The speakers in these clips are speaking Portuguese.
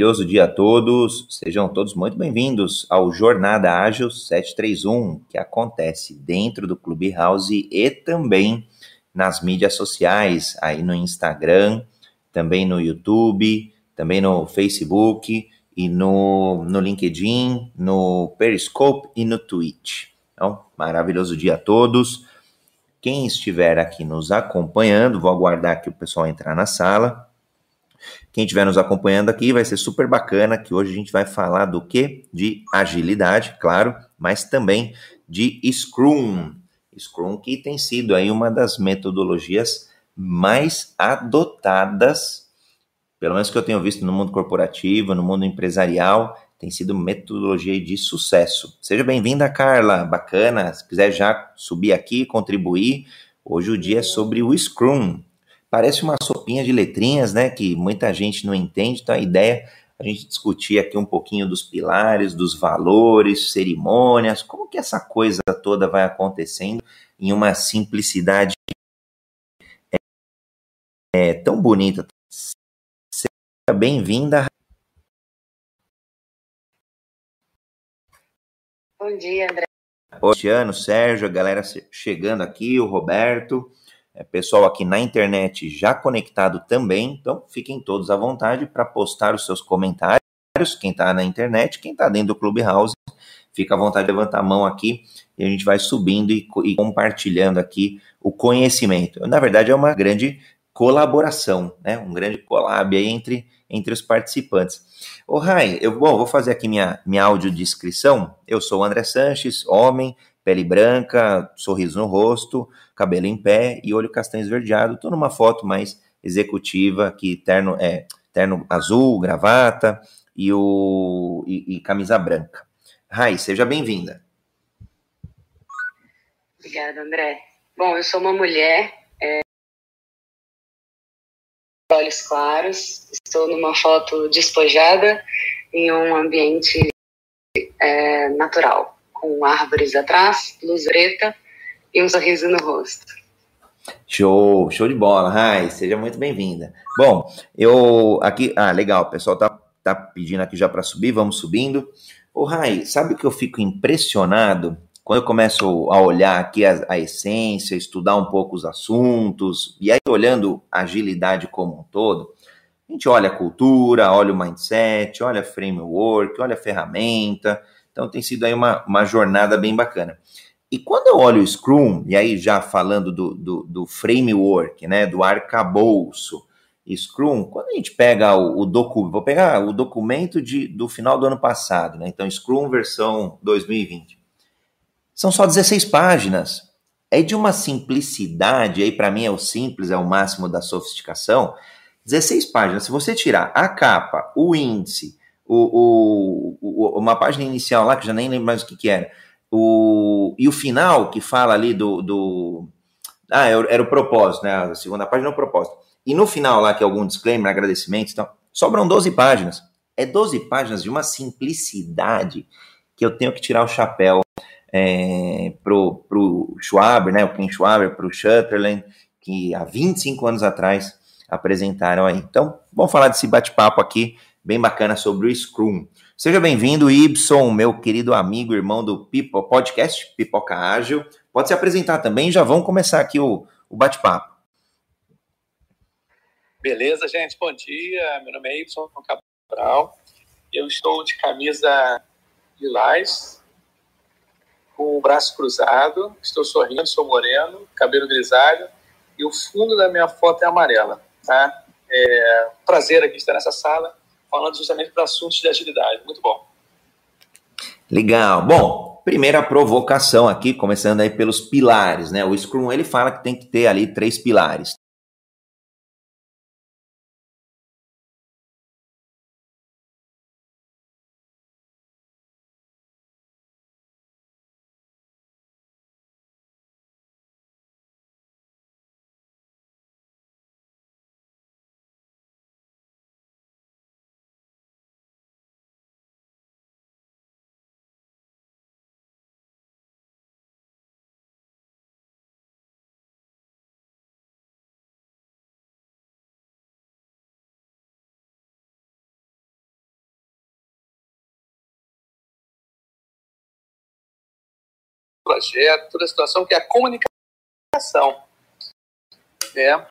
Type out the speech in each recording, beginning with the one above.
Maravilhoso dia a todos, sejam todos muito bem-vindos ao Jornada Ágil 731, que acontece dentro do Clubhouse e também nas mídias sociais, aí no Instagram, também no YouTube, também no Facebook e no, no LinkedIn, no Periscope e no Twitch. Então, maravilhoso dia a todos. Quem estiver aqui nos acompanhando, vou aguardar que o pessoal entrar na sala. Quem estiver nos acompanhando aqui vai ser super bacana, que hoje a gente vai falar do que? De agilidade, claro, mas também de Scrum. Scrum que tem sido aí uma das metodologias mais adotadas, pelo menos que eu tenho visto no mundo corporativo, no mundo empresarial, tem sido metodologia de sucesso. Seja bem-vinda, Carla, bacana. Se quiser já subir aqui, contribuir, hoje o dia é sobre o Scrum. Parece uma sopinha de letrinhas, né? Que muita gente não entende. Então a ideia é a gente discutir aqui um pouquinho dos pilares, dos valores, cerimônias, como que essa coisa toda vai acontecendo em uma simplicidade é, é tão bonita. Seja bem-vinda. Bom dia, André. Oi, Tiano, Sérgio, a galera chegando aqui, o Roberto pessoal aqui na internet já conectado também, então fiquem todos à vontade para postar os seus comentários. Quem está na internet, quem está dentro do Clubhouse, fica à vontade de levantar a mão aqui e a gente vai subindo e, e compartilhando aqui o conhecimento. Na verdade, é uma grande colaboração, né? um grande collab entre, entre os participantes. Ô, Rai, eu bom, vou fazer aqui minha, minha audiodescrição. Eu sou o André Sanches, homem, pele branca, sorriso no rosto, cabelo em pé e olho castanho esverdeado. Estou numa foto mais executiva, aqui terno, é, terno azul, gravata e, o, e, e camisa branca. Rai, seja bem-vinda. Obrigada, André. Bom, eu sou uma mulher, é, olhos claros, estou numa foto despojada em um ambiente é, natural com árvores atrás, luz preta e um sorriso no rosto. Show, show de bola, Rai, seja muito bem-vinda. Bom, eu aqui, ah, legal, o pessoal tá, tá pedindo aqui já para subir, vamos subindo. Ô, Rai, sabe o que eu fico impressionado quando eu começo a olhar aqui a, a, essência, estudar um pouco os assuntos, e aí olhando a agilidade como um todo, a gente olha a cultura, olha o mindset, olha framework, olha a ferramenta, então tem sido aí uma, uma jornada bem bacana. E quando eu olho o Scrum, e aí já falando do, do, do framework, né, do arcabouço, Scrum, quando a gente pega o, o documento, vou pegar o documento de, do final do ano passado, né, então Scrum versão 2020, são só 16 páginas. É de uma simplicidade, aí para mim é o simples, é o máximo da sofisticação. 16 páginas, se você tirar a capa, o índice, o, o, uma página inicial lá, que já nem lembro mais o que, que era, o, e o final, que fala ali do. do ah, era o propósito, né? A segunda página é o propósito. E no final lá, que é algum disclaimer, agradecimentos, então, sobram 12 páginas. É 12 páginas de uma simplicidade que eu tenho que tirar o chapéu é, pro, pro Schwaber, né? O Ken Schwaber, pro Shutterland, que há 25 anos atrás apresentaram aí. Então, vamos falar desse bate-papo aqui bem bacana sobre o Scrum. Seja bem-vindo, Ibson, meu querido amigo, irmão do Pipo, podcast Pipoca Ágil. Pode se apresentar também, já vamos começar aqui o, o bate-papo. Beleza, gente, bom dia. Meu nome é Ibson Cabral. Eu estou de camisa lilás, com o braço cruzado, estou sorrindo, sou moreno, cabelo grisalho e o fundo da minha foto é amarela. Tá? É prazer aqui estar nessa sala falando justamente para assuntos de agilidade. Muito bom. Legal. Bom, primeira provocação aqui, começando aí pelos pilares, né? O Scrum ele fala que tem que ter ali três pilares. Projeto, toda a situação, que é a comunicação. Né?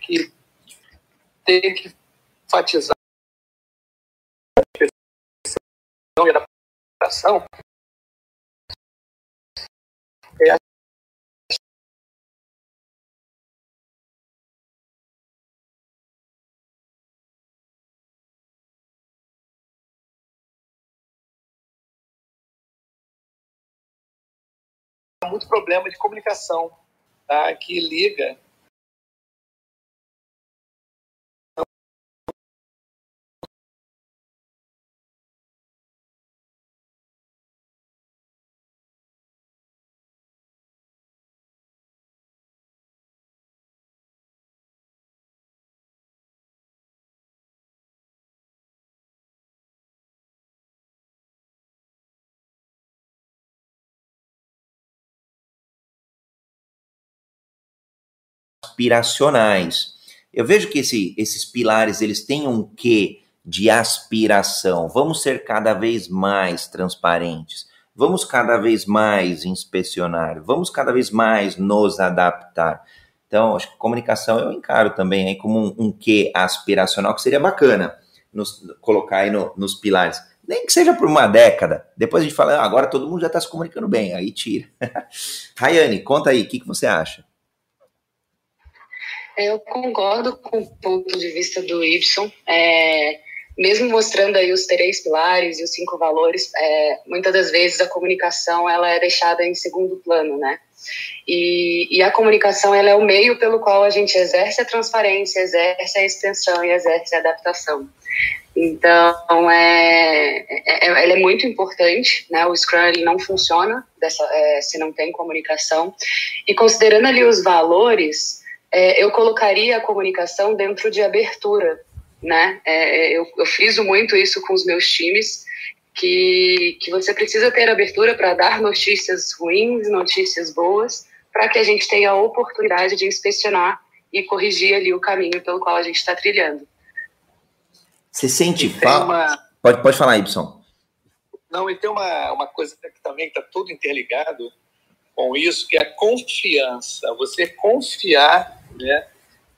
Que tem que enfatizar a adaptação é muito problema de comunicação tá? que liga aspiracionais. Eu vejo que esse, esses pilares eles têm um quê de aspiração. Vamos ser cada vez mais transparentes. Vamos cada vez mais inspecionar. Vamos cada vez mais nos adaptar. Então, acho que comunicação eu encaro também aí como um, um quê aspiracional que seria bacana nos, colocar aí no, nos pilares. Nem que seja por uma década. Depois a gente fala, ah, agora todo mundo já está se comunicando bem. Aí tira. Rayane, conta aí, o que, que você acha? Eu concordo com o ponto de vista do Y. É, mesmo mostrando aí os três pilares e os cinco valores, é, muitas das vezes a comunicação ela é deixada em segundo plano, né? E, e, a comunicação ela é o meio pelo qual a gente exerce a transparência, exerce a extensão e exerce a adaptação. Então, é, é, é ela é muito importante, né? O Scrum ele não funciona dessa, é, se não tem comunicação. E considerando ali os valores, é, eu colocaria a comunicação dentro de abertura, né? É, eu, eu friso muito isso com os meus times, que, que você precisa ter abertura para dar notícias ruins, notícias boas, para que a gente tenha a oportunidade de inspecionar e corrigir ali o caminho pelo qual a gente está trilhando. Você sente falta? Uma... Pode, pode falar, Y. Não, e tem uma, uma coisa que também está tudo interligado com isso, que é a confiança. Você confiar né?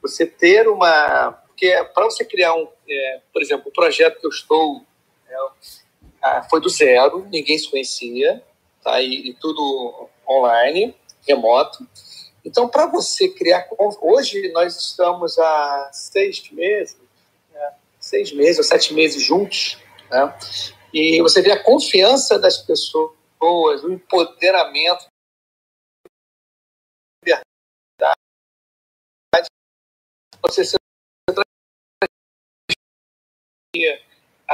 Você ter uma, porque para você criar um, é, por exemplo, o projeto que eu estou é, foi do zero, ninguém se conhecia, tá? E, e tudo online, remoto. Então, para você criar, hoje nós estamos há seis meses, né? seis meses ou sete meses juntos, né? E você vê a confiança das pessoas, o empoderamento você se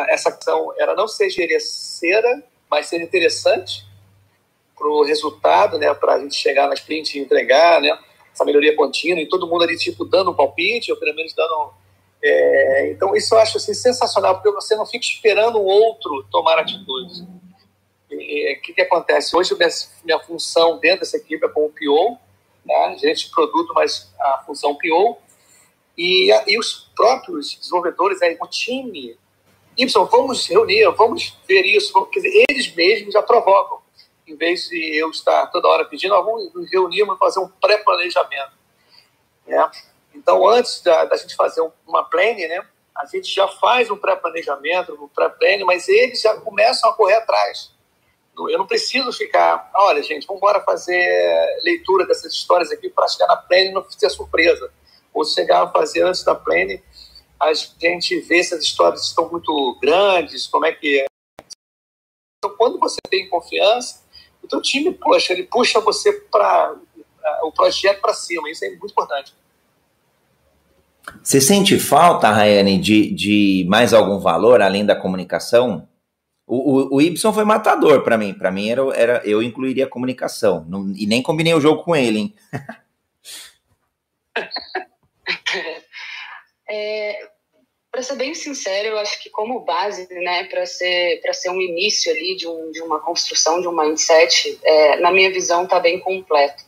essa ação ela não seja interesseira, mas seja interessante para o resultado, né, para a gente chegar na sprint e entregar, né, essa melhoria contínua e todo mundo ali tipo dando um palpite ou pelo menos dando é, então isso eu acho assim, sensacional porque você não fica esperando o outro tomar atitude. O que, que acontece hoje minha, minha função dentro dessa equipe é como PO, né, gerente de produto, mas a função PO e, e os próprios desenvolvedores, aí, o time, Y, vamos reunir, vamos ver isso, vamos, quer dizer, eles mesmos já provocam, em vez de eu estar toda hora pedindo, ah, vamos nos reunir, vamos fazer um pré-planejamento. Né? Então, antes da, da gente fazer uma planning, né, a gente já faz um pré-planejamento, um pré-planning, mas eles já começam a correr atrás. Eu não preciso ficar, olha, gente, vamos embora fazer leitura dessas histórias aqui para chegar na planning e não ser surpresa ou chegar a fazer antes da plane, a gente vê se as histórias estão muito grandes, como é que é. Então, quando você tem confiança, o teu time, poxa, ele puxa você para o projeto para cima, isso é muito importante. Você sente falta, Rayane, de, de mais algum valor além da comunicação? O, o, o Y foi matador para mim. Para mim, era, era, eu incluiria a comunicação. Não, e nem combinei o jogo com ele, hein? é, para ser bem sincero, eu acho que como base, né, para ser para ser um início ali de, um, de uma construção de um mindset, é, na minha visão está bem completo.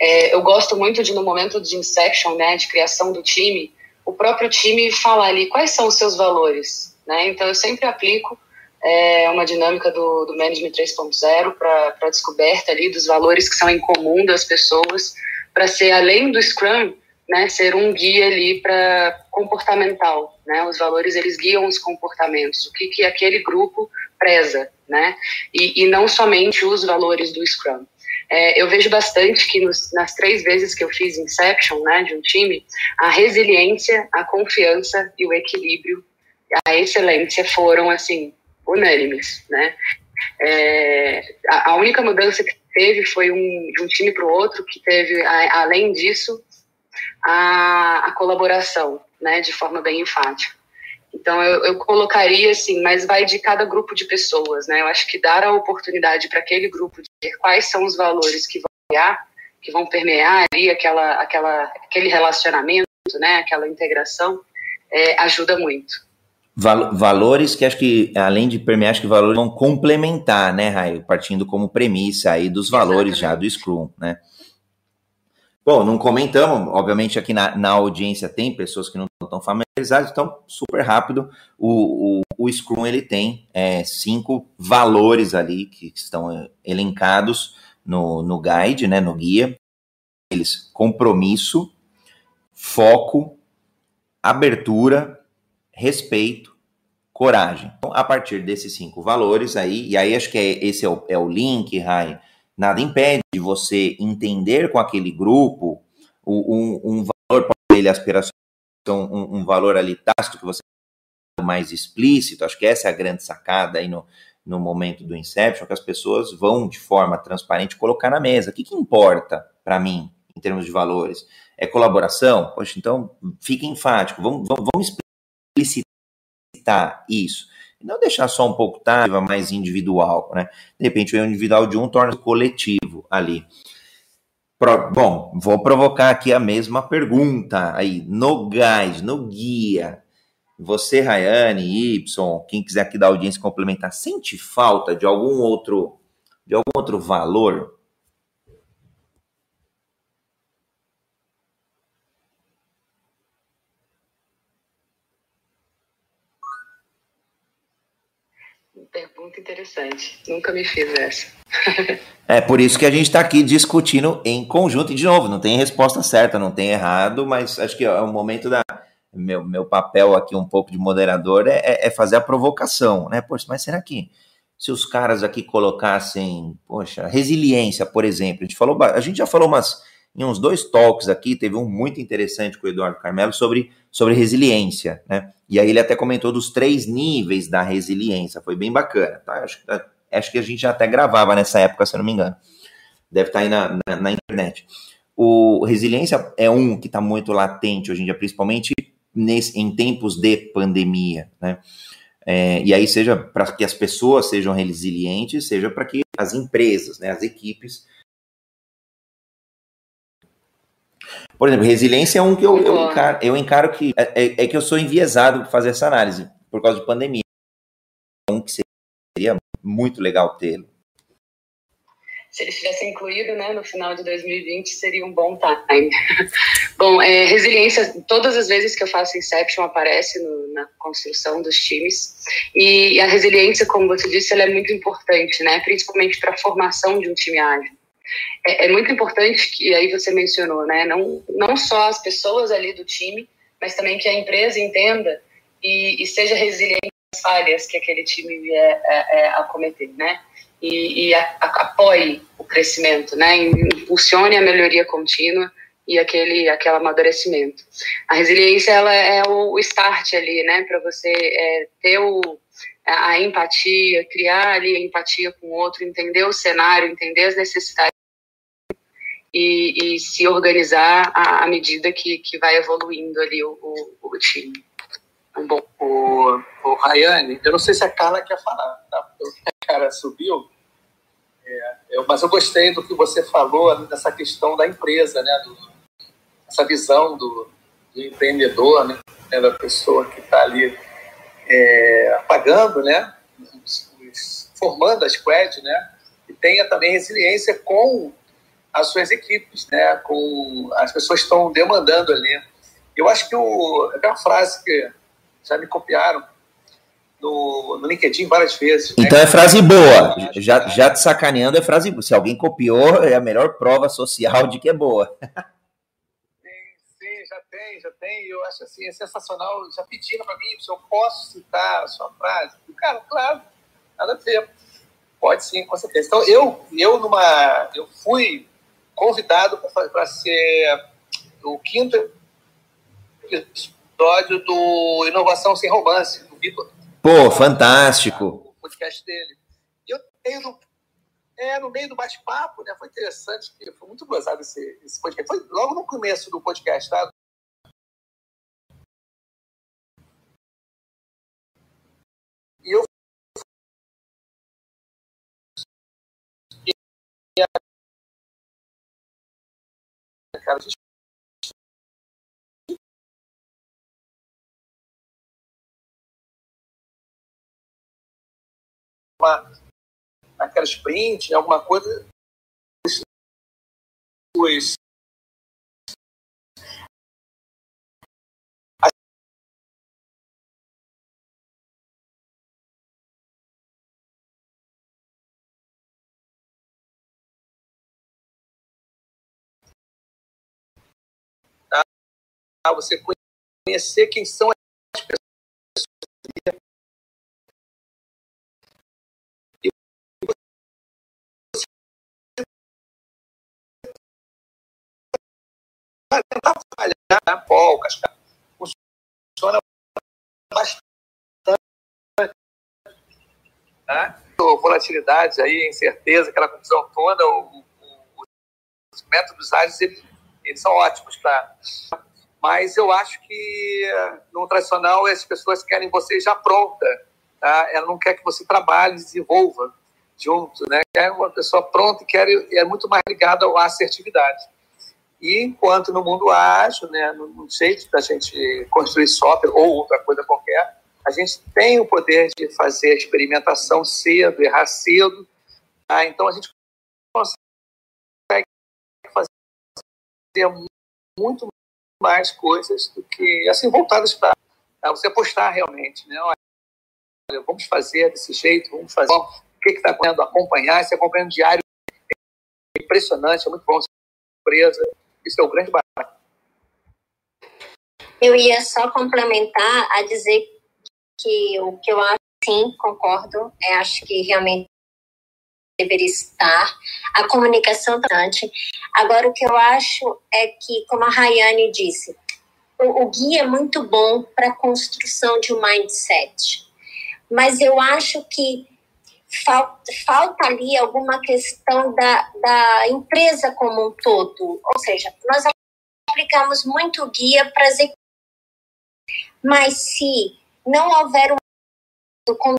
É, eu gosto muito de no momento de inception, né, de criação do time, o próprio time falar ali quais são os seus valores, né? Então eu sempre aplico é uma dinâmica do, do Management 3.0 para a descoberta ali dos valores que são em comum das pessoas, para ser além do Scrum, né, ser um guia ali para comportamental, né? Os valores eles guiam os comportamentos, o que que aquele grupo preza, né? E, e não somente os valores do Scrum. É, eu vejo bastante que nos, nas três vezes que eu fiz Inception, né, de um time, a resiliência, a confiança e o equilíbrio, a excelência foram assim unânimes, né? É, a, a, única mudança que teve foi um, de um time para o outro que teve, a, além disso, a, a colaboração, né, de forma bem enfática. Então, eu, eu, colocaria assim, mas vai de cada grupo de pessoas, né? Eu acho que dar a oportunidade para aquele grupo de ver quais são os valores que vão criar, que vão permear ali aquela, aquela, aquele relacionamento, né? Aquela integração, é, ajuda muito. Val valores que acho que, além de permear, acho que valores vão complementar, né, Raio? Partindo como premissa aí dos valores Exatamente. já do Scrum, né? Bom, não comentamos, obviamente aqui na, na audiência tem pessoas que não estão familiarizadas, então super rápido, o, o, o Scrum ele tem é, cinco valores ali que estão é, elencados no, no guide, né, no guia. Eles, compromisso, foco, abertura, respeito, coragem. Então, a partir desses cinco valores aí, e aí acho que é, esse é o, é o link, Rai, Nada impede de você entender com aquele grupo um, um valor, pode ele aspiração, um, um valor ali tácito que você mais explícito. Acho que essa é a grande sacada aí no, no momento do Inception, que as pessoas vão de forma transparente colocar na mesa. O que, que importa para mim em termos de valores? É colaboração? Poxa, então fica enfático, vamos, vamos explicitar isso não deixar só um pouco tarde, mais individual, né? De repente o individual de um torna coletivo ali. Pro, bom, vou provocar aqui a mesma pergunta aí, no gás, no guia. Você, Rayane, Y, quem quiser aqui da audiência complementar, sente falta de algum outro de algum outro valor Pergunta interessante. Nunca me fiz essa. é por isso que a gente está aqui discutindo em conjunto. E, de novo, não tem resposta certa, não tem errado, mas acho que é o momento da. Meu, meu papel aqui, um pouco de moderador, é, é, é fazer a provocação, né? Poxa, mas será que se os caras aqui colocassem, poxa, resiliência, por exemplo, a gente falou, a gente já falou umas em uns dois talks aqui, teve um muito interessante com o Eduardo Carmelo sobre, sobre resiliência, né? E aí ele até comentou dos três níveis da resiliência, foi bem bacana, tá? Acho, acho que a gente já até gravava nessa época, se eu não me engano. Deve estar tá aí na, na, na internet. O resiliência é um que está muito latente hoje em dia, principalmente nesse, em tempos de pandemia, né? É, e aí seja para que as pessoas sejam resilientes, seja para que as empresas, né, as equipes Por exemplo, resiliência é um que eu, eu, encaro, eu encaro que é, é, é que eu sou enviesado para fazer essa análise por causa de pandemia. Um que seria muito legal tê-lo. Se eles tivessem incluído né, no final de 2020, seria um bom time. bom, é, resiliência, todas as vezes que eu faço Inception, aparece no, na construção dos times. E a resiliência, como você disse, ela é muito importante, né, principalmente para a formação de um time ágil é, é, muito importante que aí você mencionou, né? Não, não só as pessoas ali do time, mas também que a empresa entenda e, e seja resiliente às falhas que aquele time vier é, é, a cometer, né? E, e a, a, apoie o crescimento, né? Impulsione a melhoria contínua e aquele aquele amadurecimento. A resiliência ela é o start ali, né? Para você é, ter o a empatia, criar ali a empatia com o outro, entender o cenário, entender as necessidades e, e se organizar à, medida que, que vai evoluindo ali o, o, o time. Tá bom, o, o Rayane, eu não sei se a Carla quer falar, tá? a cara subiu, é, eu, mas eu gostei do que você falou dessa questão da empresa, né? Do, essa visão do, do empreendedor, né? Da pessoa que está ali é, né? Formando a squad, né? E tenha também resiliência com as suas equipes, né? Com as pessoas estão demandando ali. Eu acho que o, é uma frase que já me copiaram no, no LinkedIn várias vezes. Né? Então né? é frase boa. Já, já te sacaneando é frase boa. Se alguém copiou, é a melhor prova social de que é boa. Sim, já tem, já tem. Eu acho assim, é sensacional. Já pediram para mim se eu posso citar a sua frase. Cara, claro, nada a ver. Pode sim, com certeza. Então, eu, eu, numa, eu fui convidado para ser o quinto episódio do Inovação Sem Romance, do Vitor. Pô, fantástico. O podcast dele. E eu tenho no, é, no meio do bate-papo, né? Foi interessante, foi muito gozado esse, esse podcast. Foi logo no começo do podcast, tá? Cara, a gente uma, aquela sprint, alguma coisa, você conhecer quem são as pessoas tentar falhar na polcas, funciona bastante. Né? Volatilidade, aí, incerteza, aquela confusão toda, o, o, os métodos ágeis eles, eles são ótimos para. Mas eu acho que no tradicional as pessoas querem você já pronta. Tá? Ela não quer que você trabalhe, desenvolva junto, né? Quer uma pessoa pronta e quer é muito mais ligada à assertividade. E enquanto no mundo ágil, né, no jeito da gente construir software ou outra coisa qualquer, a gente tem o poder de fazer experimentação cedo, errar cedo. Tá? Então a gente consegue fazer muito mais coisas do que assim voltadas para você apostar realmente, né? Olha, vamos fazer desse jeito, vamos fazer. Bom, o que está acontecendo? Acompanhar, se acompanhando diário é impressionante, é muito bom. Surpresa. Isso é o grande barato. Eu ia só complementar a dizer que o que eu acho, sim, concordo, é, acho que realmente deveria estar, a comunicação bastante. Agora, o que eu acho é que, como a Rayane disse, o, o guia é muito bom para a construção de um mindset, mas eu acho que falta, falta ali alguma questão da, da empresa como um todo. Ou seja, nós aplicamos muito guia para as mas se não houver um com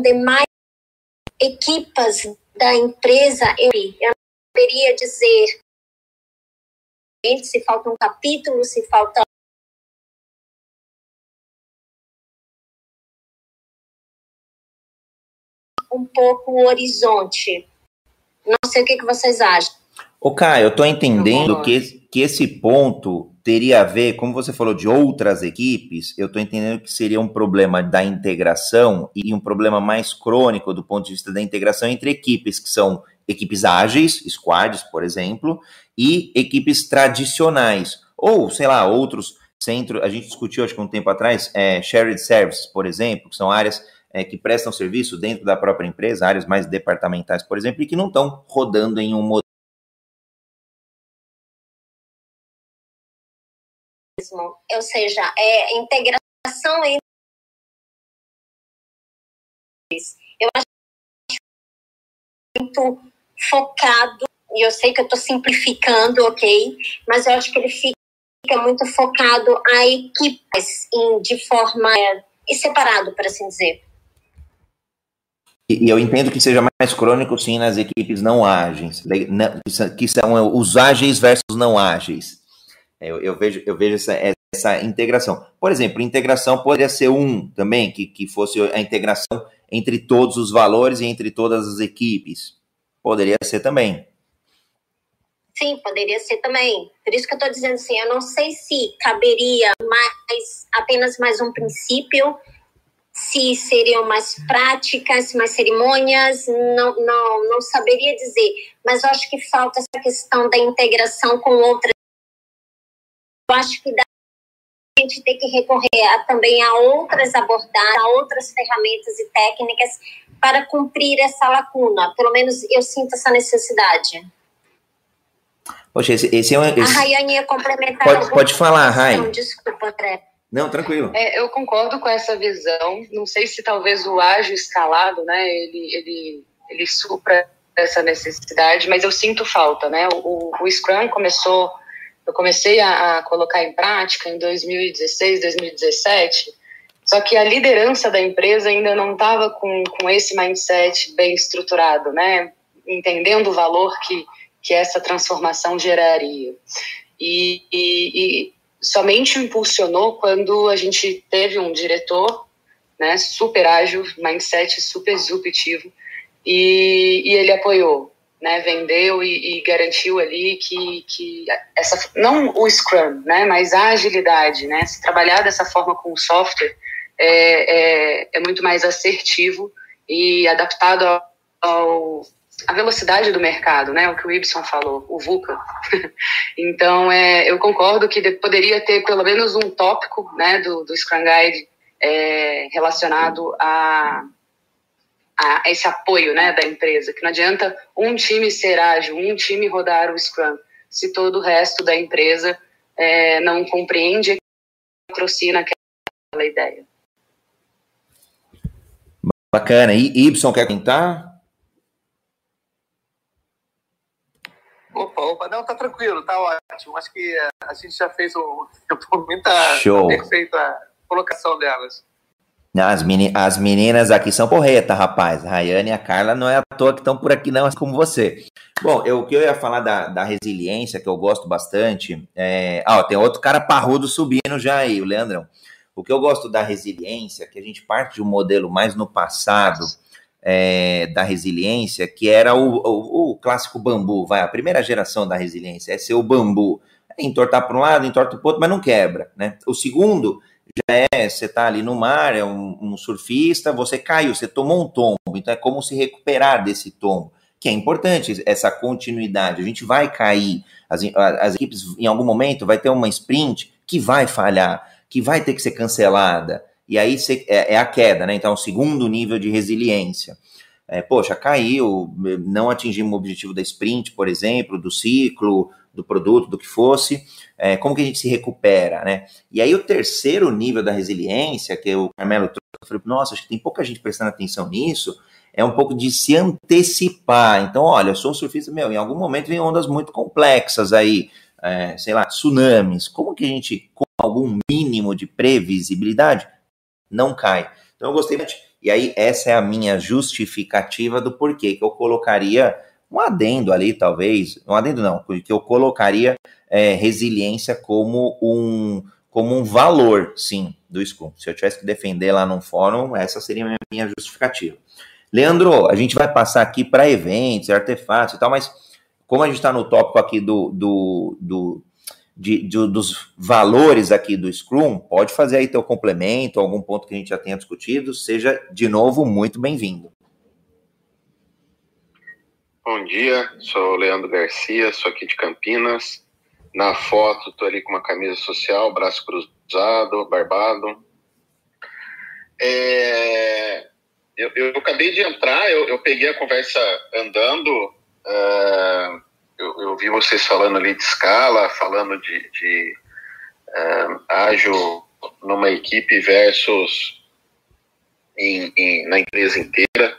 demais equipas da empresa, eu, eu não poderia dizer se falta um capítulo, se falta um pouco o horizonte. Não sei o que, que vocês acham. Ô, Caio, eu estou entendendo que, que esse ponto teria a ver, como você falou, de outras equipes, eu estou entendendo que seria um problema da integração e um problema mais crônico do ponto de vista da integração entre equipes que são equipes ágeis, squads, por exemplo, e equipes tradicionais, ou, sei lá, outros centros, a gente discutiu, acho que um tempo atrás, é, shared services, por exemplo, que são áreas é, que prestam serviço dentro da própria empresa, áreas mais departamentais, por exemplo, e que não estão rodando em um modelo. Ou seja, é integração entre. Eu acho muito focado, e eu sei que eu estou simplificando, ok? Mas eu acho que ele fica muito focado a equipes em, de forma é, separado, por assim dizer. E eu entendo que seja mais crônico, sim, nas equipes não ágeis, que são os ágeis versus não ágeis. É, eu, eu vejo, eu vejo essa, essa integração. Por exemplo, integração poderia ser um também, que, que fosse a integração entre todos os valores e entre todas as equipes. Poderia ser também. Sim, poderia ser também. Por isso que eu estou dizendo assim, eu não sei se caberia mais apenas mais um princípio se seriam mais práticas, mais cerimônias, não, não, não saberia dizer. Mas eu acho que falta essa questão da integração com outras. Eu acho que dá a gente ter que recorrer a, também a outras abordagens, a outras ferramentas e técnicas para cumprir essa lacuna. Pelo menos eu sinto essa necessidade. Poxa, esse, esse é um. Esse... A Rayane ia complementar. Pode, pode falar, Ray. Desculpa, André. Não, tranquilo. É, eu concordo com essa visão. Não sei se talvez o ágil escalado, né, ele, ele, ele supra essa necessidade, mas eu sinto falta, né? O, o Scrum começou, eu comecei a, a colocar em prática em 2016, 2017, só que a liderança da empresa ainda não estava com, com esse mindset bem estruturado, né? Entendendo o valor que, que essa transformação geraria. E, e, e somente impulsionou quando a gente teve um diretor né, super ágil, mindset super disruptivo, e, e ele apoiou, né, vendeu e, e, garantiu ali que, que essa não o Scrum, né, mas a agilidade, né, se trabalhar dessa forma com o software é, é, é muito mais assertivo e adaptado ao, ao a velocidade do mercado, né? O que o Ibson falou, o VUCA. então, é, eu concordo que poderia ter pelo menos um tópico, né, do, do Scrum Guide é, relacionado a, a esse apoio, né, da empresa. Que não adianta um time ser ágil, um time rodar o Scrum, se todo o resto da empresa é, não compreende e patrocina aquela ideia. Bacana. E Ibson quer comentar? Opa, opa, não, tá tranquilo, tá ótimo. Acho que a gente já fez um, muita Show. perfeita colocação delas. As, meni as meninas aqui são porreta, rapaz. A Rayane e a Carla não é à toa que estão por aqui, não, assim como você. Bom, eu, o que eu ia falar da, da resiliência, que eu gosto bastante. É... Ah, ó, tem outro cara parrudo subindo já aí, o Leandrão. O que eu gosto da resiliência, que a gente parte de um modelo mais no passado é, da resiliência, que era o, o, o, clássico bambu, vai, a primeira geração da resiliência, é ser o bambu. É entortar para um lado, entorta para o outro, mas não quebra, né? O segundo já é, você está ali no mar, é um, um, surfista, você caiu, você tomou um tombo, então é como se recuperar desse tombo, que é importante essa continuidade, a gente vai cair, as, as equipes em algum momento vai ter uma sprint que vai falhar, que vai ter que ser cancelada, e aí é, é, a queda, né? Então, o segundo nível de resiliência. É, poxa, caiu, não atingimos o objetivo da sprint, por exemplo, do ciclo, do produto, do que fosse. É, como que a gente se recupera, né? E aí o terceiro nível da resiliência, que o Carmelo trouxe, eu falei, nossa, acho que tem pouca gente prestando atenção nisso, é um pouco de se antecipar. Então, olha, eu sou um surfista, meu, em algum momento vem ondas muito complexas aí, é, sei lá, tsunamis. Como que a gente, com algum mínimo de previsibilidade, não cai. Então eu gostei bastante. E aí, essa é a minha justificativa do porquê que eu colocaria um adendo ali, talvez. Um adendo não, porque eu colocaria é, resiliência como um, como um valor, sim, do Scrum. Se eu tivesse que defender lá num fórum, essa seria a minha, minha justificativa. Leandro, a gente vai passar aqui para eventos, artefatos e tal, mas como a gente está no tópico aqui do, do, do de, de, dos valores aqui do Scrum, pode fazer aí teu complemento, algum ponto que a gente já tenha discutido, seja de novo muito bem-vindo. Bom dia, sou Leandro Garcia, sou aqui de Campinas. Na foto estou ali com uma camisa social, braço cruzado, barbado. É, eu, eu, acabei de entrar, eu, eu peguei a conversa andando. Uh, eu, eu vi vocês falando ali de escala, falando de, de uh, ágil numa equipe versus em, em, na empresa inteira.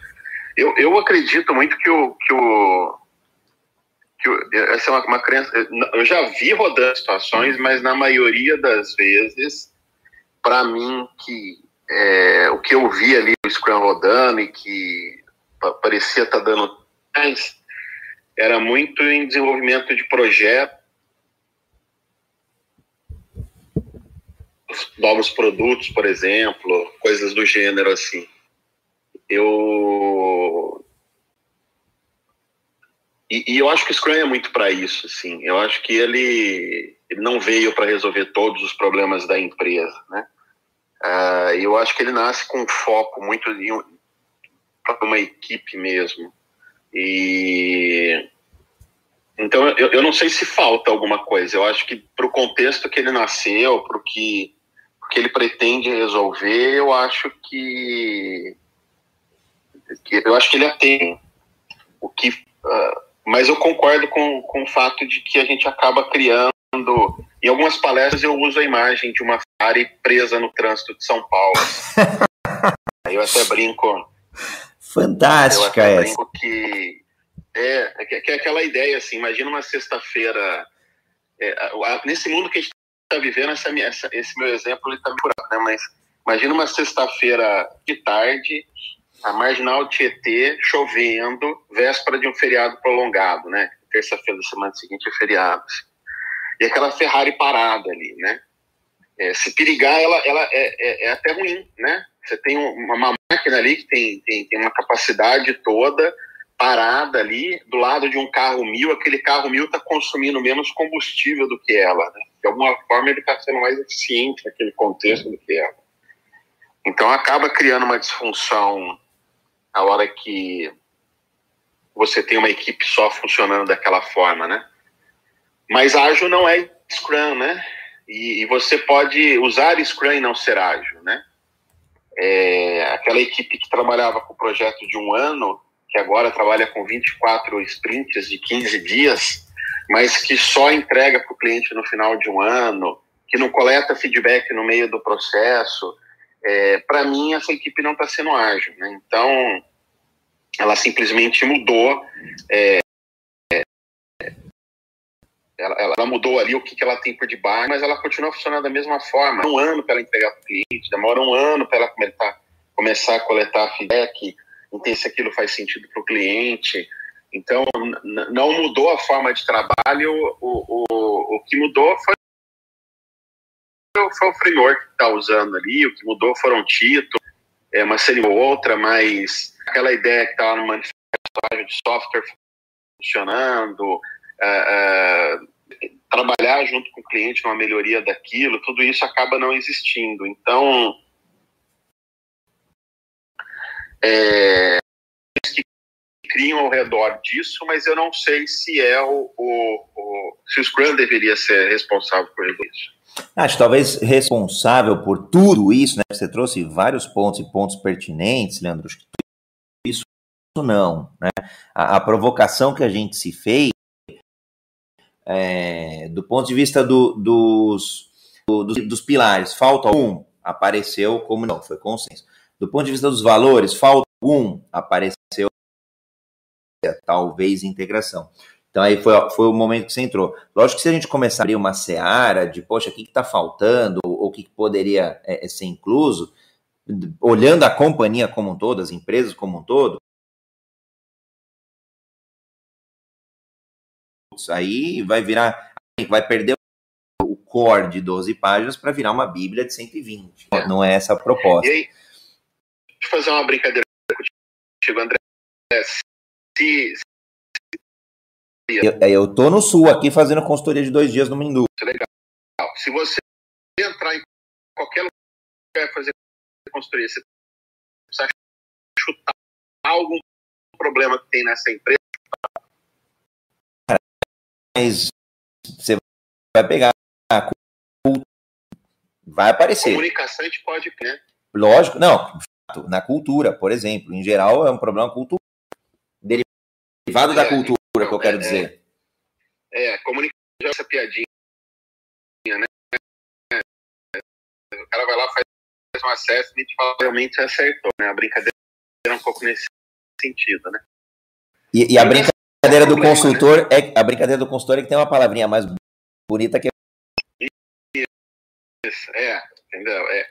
Eu, eu acredito muito que o, que o, que o essa é uma, uma crença. Eu já vi rodando situações, mas na maioria das vezes, para mim, que é, o que eu vi ali o Scrum rodando e que parecia estar tá dando mais era muito em desenvolvimento de projetos, novos produtos, por exemplo, coisas do gênero assim. Eu e, e eu acho que o Scrum é muito para isso, assim. Eu acho que ele, ele não veio para resolver todos os problemas da empresa, né? Uh, eu acho que ele nasce com um foco muito para uma equipe mesmo. E então eu, eu não sei se falta alguma coisa. Eu acho que para o contexto que ele nasceu, para o que, que ele pretende resolver, eu acho que, que eu acho que ele atende o que. Uh, mas eu concordo com, com o fato de que a gente acaba criando. Em algumas palestras eu uso a imagem de uma Ferrari presa no trânsito de São Paulo. Aí eu até brinco. Fantástica eu até essa. Brinco que é, é, que é aquela ideia assim. Imagina uma sexta-feira. É, nesse mundo que a gente está vivendo, essa, essa, esse meu exemplo está me curado, né? Mas imagina uma sexta-feira de tarde a marginal Tietê chovendo, véspera de um feriado prolongado, né? Terça-feira da semana seguinte é feriado. E aquela Ferrari parada ali, né? É, se perigar, ela, ela é, é, é, até ruim, né? Você tem uma máquina ali que tem, tem, tem uma capacidade toda parada ali do lado de um carro mil, aquele carro mil está consumindo menos combustível do que ela, né? De alguma forma ele está sendo mais eficiente naquele contexto do que ela. Então acaba criando uma disfunção a hora que você tem uma equipe só funcionando daquela forma, né? Mas ágil não é Scrum, né? E, e você pode usar Scrum e não ser ágil, né? É, aquela equipe que trabalhava com o projeto de um ano, que agora trabalha com 24 sprints de 15 dias, mas que só entrega para o cliente no final de um ano, que não coleta feedback no meio do processo, é, para mim essa equipe não está sendo ágil. Né? Então, ela simplesmente mudou. É, ela, ela, mudou ali o que, que ela tem por debaixo, mas ela continua funcionando da mesma forma. Um ano para ela entregar para o cliente, demora um ano para ela começar, começar a coletar feedback, entender se aquilo faz sentido para o cliente. Então, não mudou a forma de trabalho, o, o, o que mudou foi, foi o framework que está usando ali, o que mudou foram títulos, é, uma ou outra, mas aquela ideia que estava tá no manifesto de software funcionando, uh, uh, trabalhar junto com o cliente numa melhoria daquilo, tudo isso acaba não existindo. Então, é, criam ao redor disso, mas eu não sei se é o, o, o se o Scrum deveria ser responsável por isso. Acho talvez responsável por tudo isso, né? Você trouxe vários pontos e pontos pertinentes, Leandro. Acho que isso não, né? A, a provocação que a gente se fez, é, do ponto de vista do, dos, do, dos, dos pilares, falta um, apareceu como não, foi consenso. Do ponto de vista dos valores, falta um, apareceu talvez integração. Então aí foi, foi o momento que você entrou. Lógico que se a gente começar a abrir uma seara de, poxa, o que está faltando, ou o que, que poderia é, é, ser incluso, olhando a companhia como um todo, as empresas como um todo, aí vai virar, vai perder o core de 12 páginas para virar uma bíblia de 120. É. Não é essa a proposta. E aí, deixa eu fazer uma brincadeira contigo, André. Se, eu, é, eu tô no sul aqui fazendo consultoria de dois dias no Mindu. Legal. Se você entrar em qualquer lugar fazer consultoria, você precisa chutar algum problema que tem nessa empresa. Mas você vai pegar vai aparecer. Comunicação a gente pode, né? Lógico, não. Na cultura, por exemplo, em geral é um problema cultural derivado é, da cultura que eu quero é, dizer. É, é comunicação essa piadinha, né? O cara vai lá, faz um assessment e fala, realmente acertou, né? A brincadeira é um pouco nesse sentido, né? E, e a brincadeira do consultor né? é a brincadeira do consultor é que tem uma palavrinha mais bonita que isso, é, entendeu? É,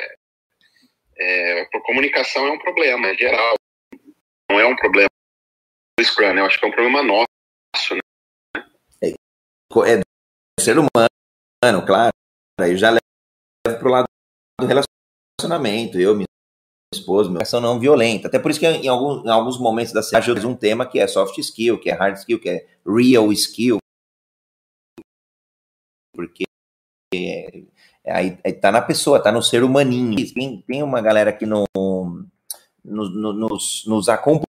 é, é, comunicação é um problema, é geral. Não é um problema Scrum, né? Eu acho que é um problema nosso, né? É, é do ser humano, claro. Aí já levo para o lado do relacionamento. Eu, minha esposa, minha relação não violenta. Até por isso que em alguns, em alguns momentos da série eu um tema que é soft skill, que é hard skill, que é real skill. Porque aí tá na pessoa, tá no ser humaninho. Tem, tem uma galera que no, no, no, nos, nos acompanha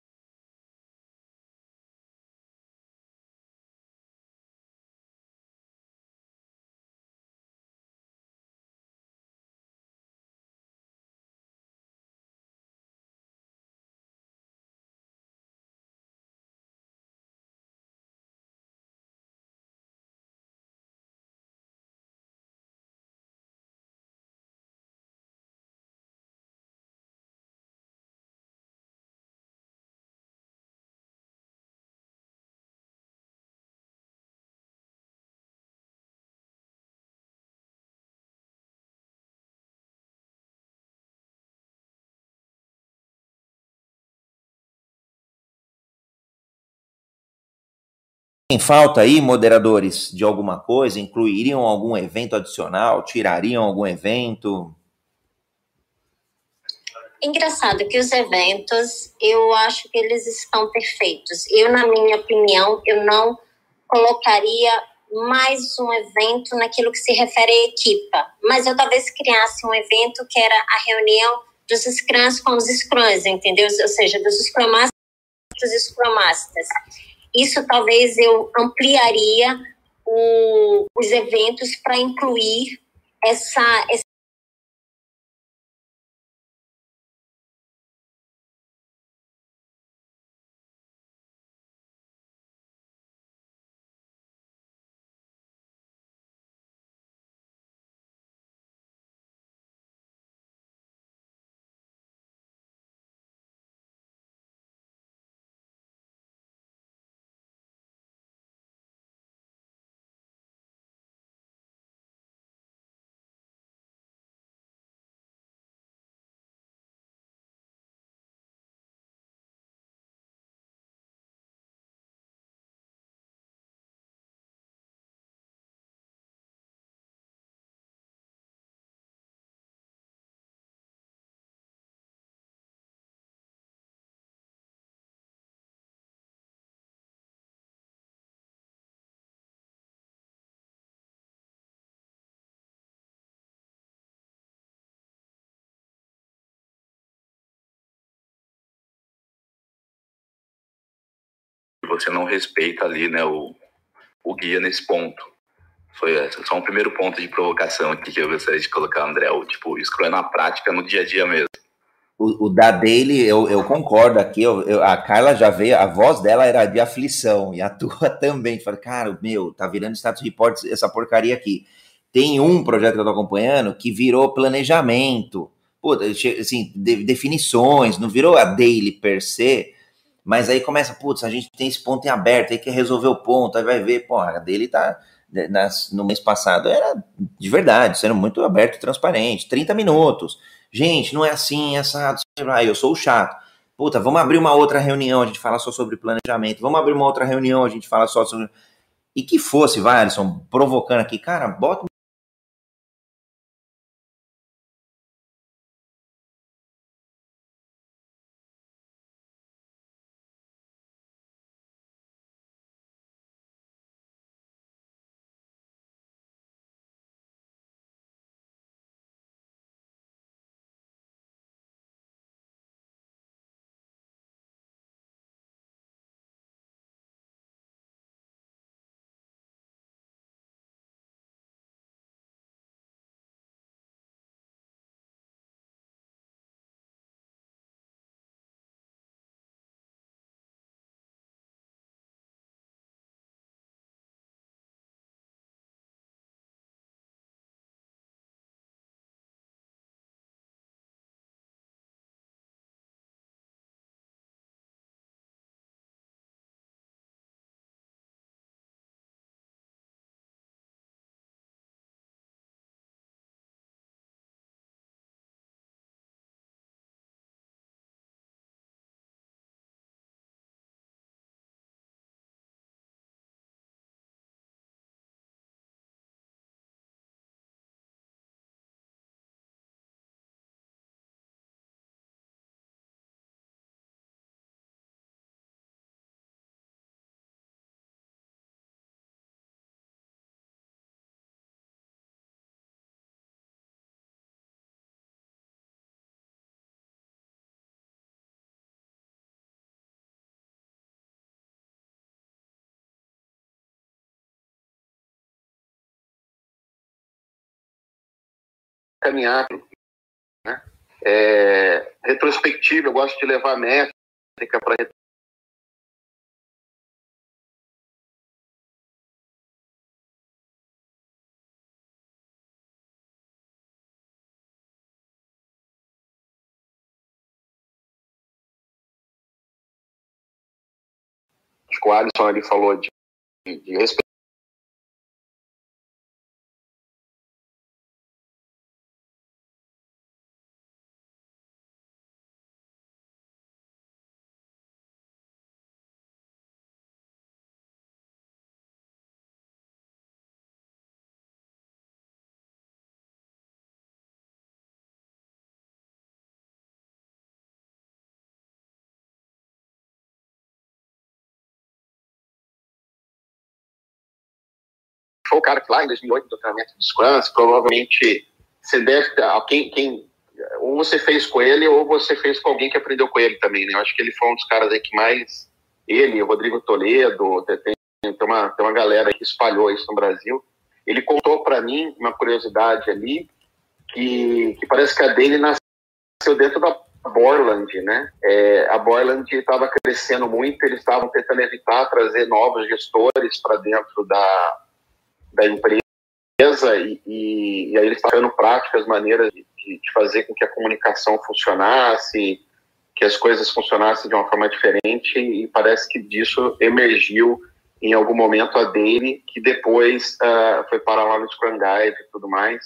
Tem falta aí, moderadores, de alguma coisa? Incluiriam algum evento adicional? Tirariam algum evento? Engraçado que os eventos, eu acho que eles estão perfeitos. Eu, na minha opinião, eu não colocaria mais um evento naquilo que se refere à equipa, mas eu talvez criasse um evento que era a reunião dos scrums com os scrums, entendeu? Ou seja, dos scrum masters dos scrum masters isso talvez eu ampliaria o, os eventos para incluir essa, você não respeita ali, né, o, o guia nesse ponto. Foi só um primeiro ponto de provocação aqui que eu gostaria de colocar, André. O, tipo, isso é na prática, no dia a dia mesmo. O, o da dele, eu, eu concordo aqui. Eu, eu, a Carla já veio, a voz dela era de aflição, e a tua também. Fala, cara, meu, tá virando status report essa porcaria aqui. Tem um projeto que eu tô acompanhando que virou planejamento, pô, assim, de, definições, não virou a daily per se, mas aí começa, putz, a gente tem esse ponto em aberto, aí quer resolver o ponto, aí vai ver, pô, a dele tá. Né, nas, no mês passado era de verdade, sendo muito aberto e transparente. 30 minutos. Gente, não é assim, é assado. Eu sou o chato. Puta, vamos abrir uma outra reunião, a gente fala só sobre planejamento. Vamos abrir uma outra reunião, a gente fala só sobre. E que fosse, vai, Alisson, provocando aqui, cara, bota caminhar. Né? É, retrospectiva, eu gosto de levar métrica para Acho o Alisson ali falou de, de, de foi o cara que lá em 2008 do treinamento dos Scrums, provavelmente você deve quem, quem ou você fez com ele ou você fez com alguém que aprendeu com ele também, né? Eu acho que ele foi um dos caras aí que mais ele, o Rodrigo Toledo, tem, tem uma tem uma galera que espalhou isso no Brasil. Ele contou para mim uma curiosidade ali que, que parece que a dele nasceu dentro da Borland, né? É, a Borland estava crescendo muito, eles estavam tentando evitar trazer novos gestores para dentro da da empresa e, e, e aí eles estavam práticas, maneiras de, de, fazer com que a comunicação funcionasse, que as coisas funcionassem de uma forma diferente e parece que disso emergiu em algum momento a dele, que depois uh, foi para lá no Scrum Guide e tudo mais.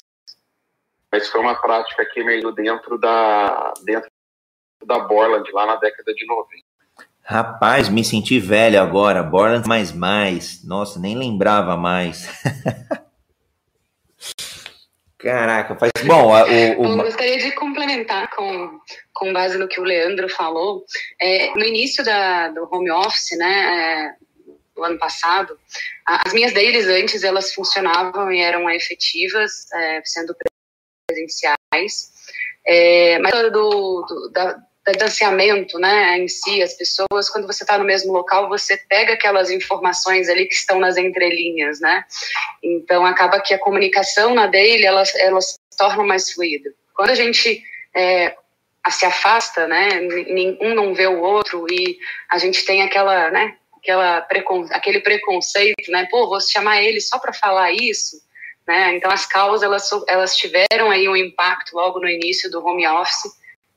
Mas foi uma prática que emergiu dentro da, dentro da Borland, lá na década de 90. Rapaz, me senti velho agora. Borland mais mais. Nossa, nem lembrava mais. Caraca, faz. Bom, o, o... Eu gostaria de complementar com, com base no que o Leandro falou. É, no início da, do home office, né, é, do ano passado, as minhas dailies antes elas funcionavam e eram efetivas, é, sendo presenciais. É, mas do, do, da, distanciamento, né, em si, as pessoas, quando você está no mesmo local, você pega aquelas informações ali que estão nas entrelinhas, né? Então, acaba que a comunicação na daily, ela, ela se torna mais fluida. Quando a gente é, se afasta, né, um não vê o outro e a gente tem aquela, né, aquela precon, aquele preconceito, né, pô, vou chamar ele só para falar isso, né? Então, as causas, elas, elas tiveram aí um impacto logo no início do home office,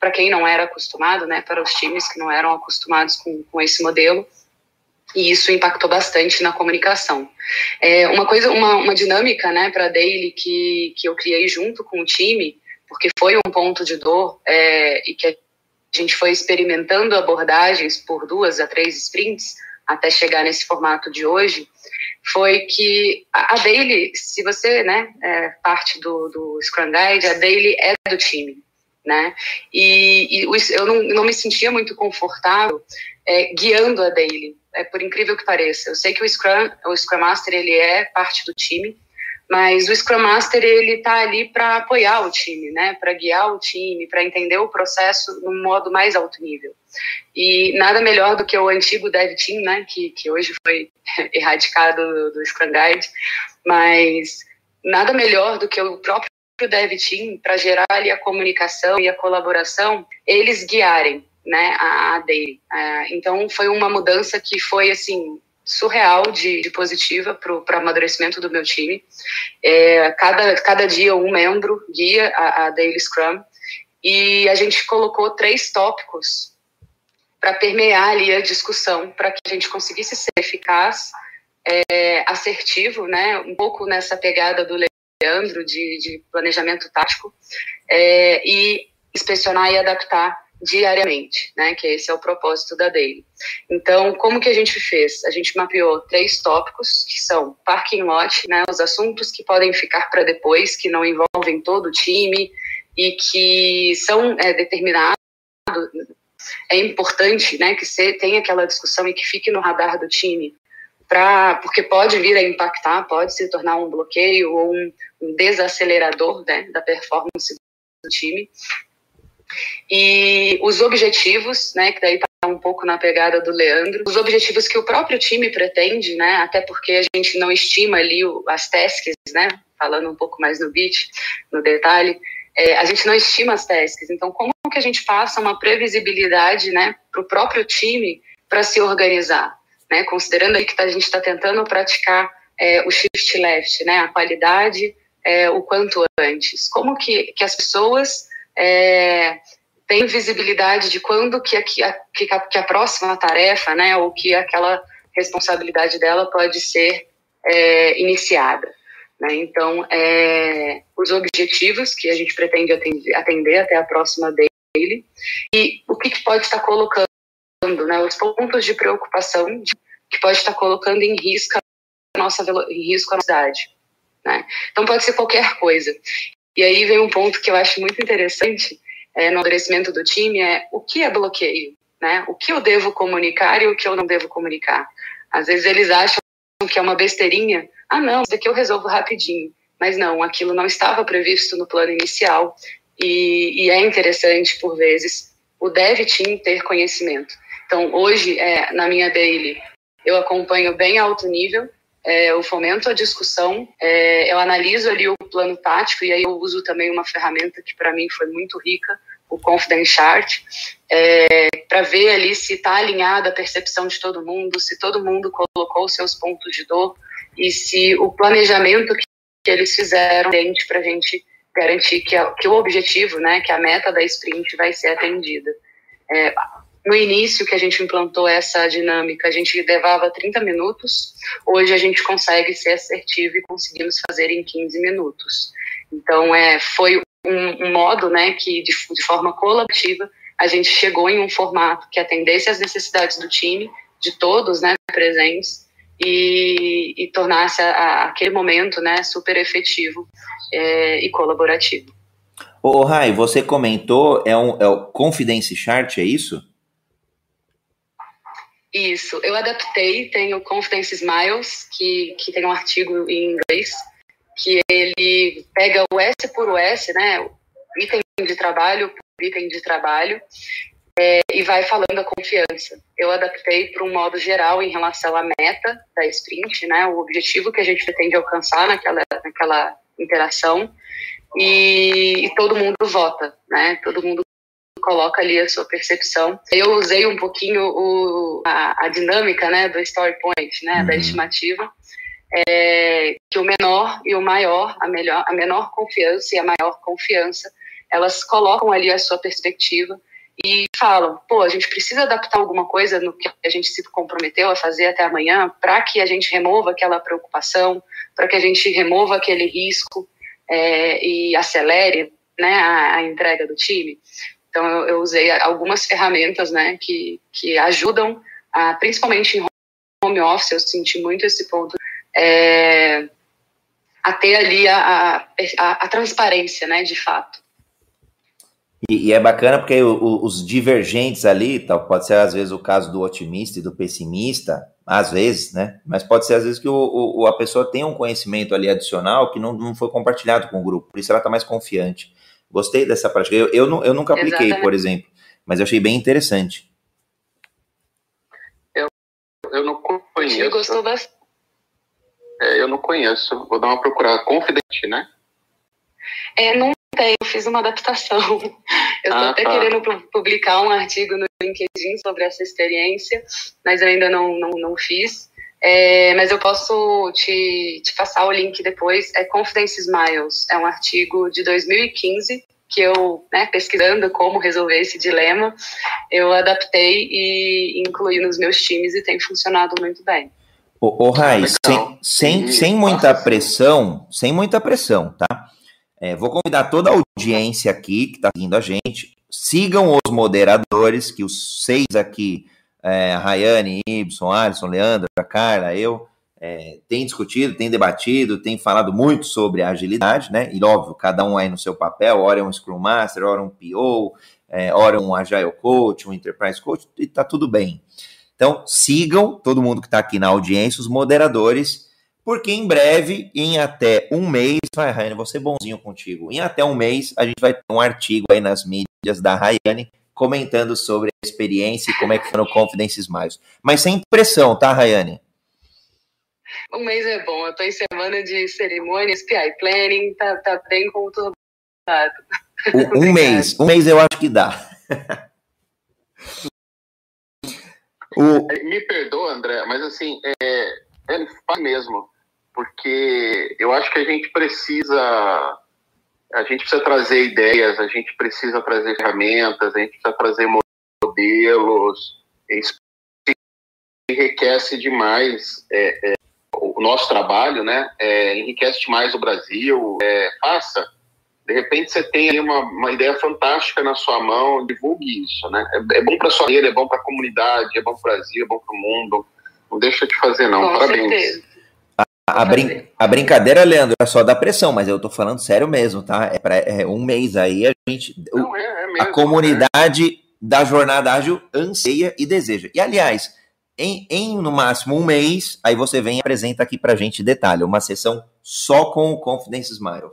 para quem não era acostumado, né, para os times que não eram acostumados com, com esse modelo, e isso impactou bastante na comunicação. É, uma coisa, uma, uma dinâmica, né, para daily que, que eu criei junto com o time, porque foi um ponto de dor é, e que a gente foi experimentando abordagens por duas a três sprints até chegar nesse formato de hoje, foi que a, daily, se você, né, é parte do, do Scrum Guide, a daily é do time né? E, e eu não, não, me sentia muito confortável é, guiando a daily, é, por incrível que pareça. Eu sei que o Scrum, o Scrum Master ele é parte do time, mas o Scrum Master ele está ali para apoiar o time, né? Para guiar o time, para entender o processo no modo mais alto nível. E nada melhor do que o antigo Dev Team, né? Que, que hoje foi erradicado do, do Scrum Guide, mas nada melhor do que o próprio o dev team para gerar ali a comunicação e a colaboração, eles guiarem, né, a, a daily. É, então foi uma mudança que foi assim surreal de, de positiva para o amadurecimento do meu time. É, cada, cada dia um membro guia a, a Daily Scrum e a gente colocou três tópicos para permear ali a discussão, para que a gente conseguisse ser eficaz, é, assertivo, né, um pouco nessa pegada do Leandro de, de planejamento tático é, e inspecionar e adaptar diariamente, né? Que esse é o propósito da Daily. Então, como que a gente fez? A gente mapeou três tópicos que são parking lot, né? Os assuntos que podem ficar para depois, que não envolvem todo o time e que são é, determinados. É importante, né? Que você tenha aquela discussão e que fique no radar do time Porque pode vir a impactar, pode se tornar um bloqueio ou um, um desacelerador né, da performance do time. E os objetivos, né, que daí está um pouco na pegada do Leandro, os objetivos que o próprio time pretende, né, até porque a gente não estima ali o, as tasks, né, falando um pouco mais no bit, no detalhe, é, a gente não estima as tasks. Então, como que a gente passa uma previsibilidade né, para o próprio time para se organizar? Né? Considerando aí que a gente está tentando praticar é, o shift left, né, a qualidade é, o quanto antes. Como que, que as pessoas é, têm visibilidade de quando que a, que, a, que a próxima tarefa, né, ou que aquela responsabilidade dela pode ser é, iniciada. Né? Então, é, os objetivos que a gente pretende atender, atender, até a próxima daily e o que, que pode estar colocando, né, os pontos de preocupação que pode estar colocando em risco a nossa em risco a nossa cidade. Né? Então, pode ser qualquer coisa. E aí vem um ponto que eu acho muito interessante é, no amadurecimento do time é o que é bloqueio, né? O que eu devo comunicar e o que eu não devo comunicar. Às vezes eles acham que é uma besteirinha. Ah, não, isso daqui eu resolvo rapidinho. Mas não, aquilo não estava previsto no plano inicial. E, e é interessante, por vezes, o dev team ter conhecimento. Então, hoje, é, na minha daily, eu acompanho bem alto nível, é, eu fomento a discussão, é, eu analiso ali o plano tático e aí eu uso também uma ferramenta que para mim foi muito rica, o Confidence Chart, é, para ver ali se está alinhada a percepção de todo mundo, se todo mundo colocou seus pontos de dor e se o planejamento que, que eles fizeram dente para a gente garantir que, a, que, o objetivo, né, que a meta da sprint vai ser atendida. É, no início que a gente implantou essa dinâmica, a gente levava 30 minutos, hoje a gente consegue ser assertivo e conseguimos fazer em 15 minutos. Então, é, foi um, um modo né, que, de, de forma colaborativa, a gente chegou em um formato que atendesse às necessidades do time, de todos né, presentes, e, e tornasse a, a, aquele momento né, super efetivo é, e colaborativo. Ô, Rai, você comentou, é, um, é o Confidence Chart, é isso? Isso, eu adaptei, tem o Confidence Smiles, que, que tem um artigo em inglês, que ele pega o S por o S, né, item de trabalho por item de trabalho, é, e vai falando a confiança. Eu adaptei para um modo geral em relação à meta da sprint, né, o objetivo que a gente pretende alcançar naquela, naquela interação, e, e todo mundo vota, né, todo mundo coloca ali a sua percepção. Eu usei um pouquinho o, a, a dinâmica né, do story point, né, uhum. da estimativa, é, que o menor e o maior, a, melhor, a menor confiança e a maior confiança, elas colocam ali a sua perspectiva e falam, pô, a gente precisa adaptar alguma coisa no que a gente se comprometeu a fazer até amanhã para que a gente remova aquela preocupação, para que a gente remova aquele risco é, e acelere né, a, a, entrega do time. Então, eu, eu, usei algumas ferramentas né, que, que ajudam, a, principalmente em home office, eu senti muito esse ponto, é, a ter ali a, a, a, transparência, né, de fato. E, e é bacana porque o, os divergentes ali, tal, pode ser às vezes o caso do otimista e do pessimista, às vezes, né? Mas pode ser às vezes que o, o, a pessoa tenha um conhecimento ali adicional que não, não foi compartilhado com o grupo, por isso ela está mais confiante. Gostei dessa prática. Eu, eu, eu nunca apliquei, Exatamente. por exemplo, mas eu achei bem interessante. Eu, eu não conheço. Eu gostou bastante. É, eu não conheço. Vou dar uma procurada. Confidente, né? É, não tem. Eu fiz uma adaptação. Eu estou ah, até tá. querendo publicar um artigo no LinkedIn sobre essa experiência, mas eu ainda não, não, não fiz. É, mas eu posso te, te passar o link depois. É Confidence Smiles, é um artigo de 2015 que eu, né, pesquisando como resolver esse dilema, eu adaptei e incluí nos meus times e tem funcionado muito bem. Ô, ô Rai, sem, sem, sem muita pressão, sem muita pressão, tá? É, vou convidar toda a audiência aqui que está vindo a gente, sigam os moderadores, que os seis aqui é, a Rayane, Ibson, Alisson, Leandro, a Carla, eu, é, tem discutido, tem debatido, tem falado muito sobre a agilidade, né? E óbvio, cada um aí no seu papel, ora é um Scrum Master, ora um PO, é, ora um Agile Coach, um Enterprise Coach, e tá tudo bem. Então, sigam todo mundo que está aqui na audiência, os moderadores, porque em breve, em até um mês, vai, Rayane, vou ser bonzinho contigo. Em até um mês, a gente vai ter um artigo aí nas mídias da Rayane comentando sobre a experiência e como é que foi no Confidence Smiles. Mas sem pressão, tá, Rayane? Um mês é bom. Eu tô em semana de cerimônias, PI Planning, tá, tá bem conturbado. Um, um mês, um mês eu acho que dá. o... Me perdoa, André, mas assim, é, é faz mesmo, porque eu acho que a gente precisa a gente precisa trazer ideias, a gente precisa trazer ferramentas, a gente precisa trazer modelos. Isso enriquece demais é, é, o nosso trabalho, né? É, enriquece demais o Brasil. É, faça. De repente você tem ali uma, uma ideia fantástica na sua mão, divulgue isso, né? É, é bom para sua família, é bom para a comunidade, é bom para o Brasil, é bom para o mundo. Não deixa de fazer, não. Com Parabéns. Certeza. A, brin a, brincadeira, Leandro, é só da pressão, mas eu tô falando sério mesmo, tá? É, pra, é um mês aí, a gente. Não, é, é mesmo, a comunidade da jornada ágil anseia e deseja. E, aliás, em, em, no máximo um mês, aí você vem e apresenta aqui pra gente detalhe, uma sessão só com o Confidence Smile.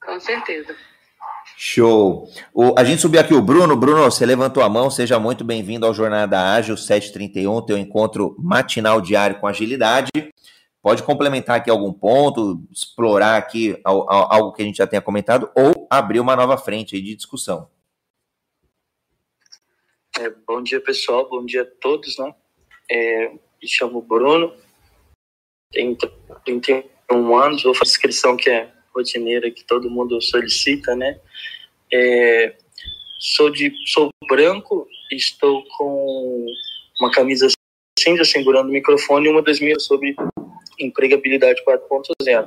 Com certeza. Show. O, a gente subiu aqui o Bruno. Bruno, você levantou a mão. Seja muito bem-vindo ao Jornada Ágil 731, teu encontro matinal diário com agilidade. Pode complementar aqui algum ponto, explorar aqui algo que a gente já tenha comentado ou abrir uma nova frente de discussão. É, bom dia, pessoal. Bom dia a todos, né? É, me chamo Bruno, tenho 31 anos, vou fazer inscrição que é rotineira que todo mundo solicita, né? É, sou de sou branco, estou com uma camisa cinza segurando o microfone e uma das minhas sobre empregabilidade 4.0.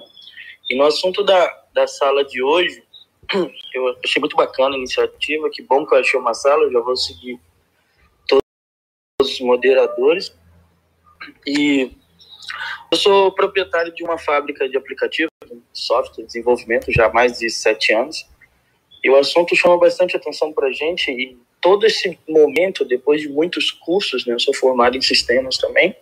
E no assunto da, da sala de hoje, eu achei muito bacana a iniciativa, que bom que eu achei uma sala, eu já vou seguir todos os moderadores. E eu sou proprietário de uma fábrica de aplicativos, software, desenvolvimento, já há mais de sete anos. E o assunto chama bastante atenção para a gente e todo esse momento, depois de muitos cursos, né, eu sou formado em sistemas também,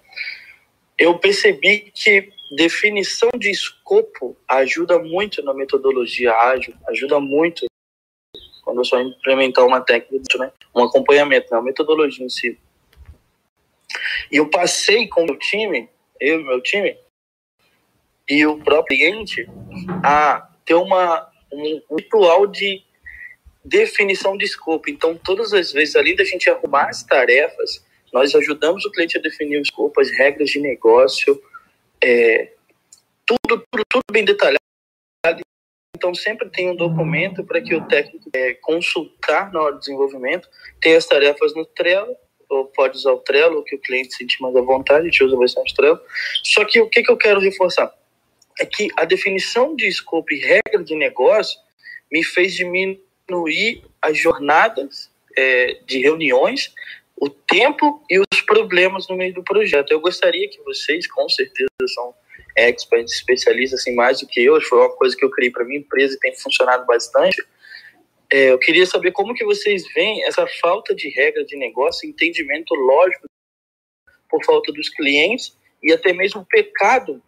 eu percebi que definição de escopo ajuda muito na metodologia ágil, ajuda muito quando eu só implementar uma técnica, né, um acompanhamento, né, uma metodologia em si. E eu passei com o meu time eu e meu time, e o próprio cliente, a ter uma, um ritual de definição de escopo. Então, todas as vezes, além da gente arrumar as tarefas, nós ajudamos o cliente a definir o escopo, as regras de negócio, é, tudo, tudo, tudo bem detalhado. Então, sempre tem um documento para que o técnico é, consultar na hora do desenvolvimento, tem as tarefas no Trello, ou pode usar o Trello, que o cliente sente mais à vontade, a gente usa bastante Trello. Só que o que, que eu quero reforçar? É que a definição de escopo e regra de negócio me fez diminuir as jornadas é, de reuniões, o tempo e os problemas no meio do projeto. Eu gostaria que vocês, com certeza, são experts, especialistas assim, mais do que eu, foi uma coisa que eu criei para minha empresa e tem funcionado bastante, é, eu queria saber como que vocês veem essa falta de regra de negócio, entendimento lógico por falta dos clientes e até mesmo o pecado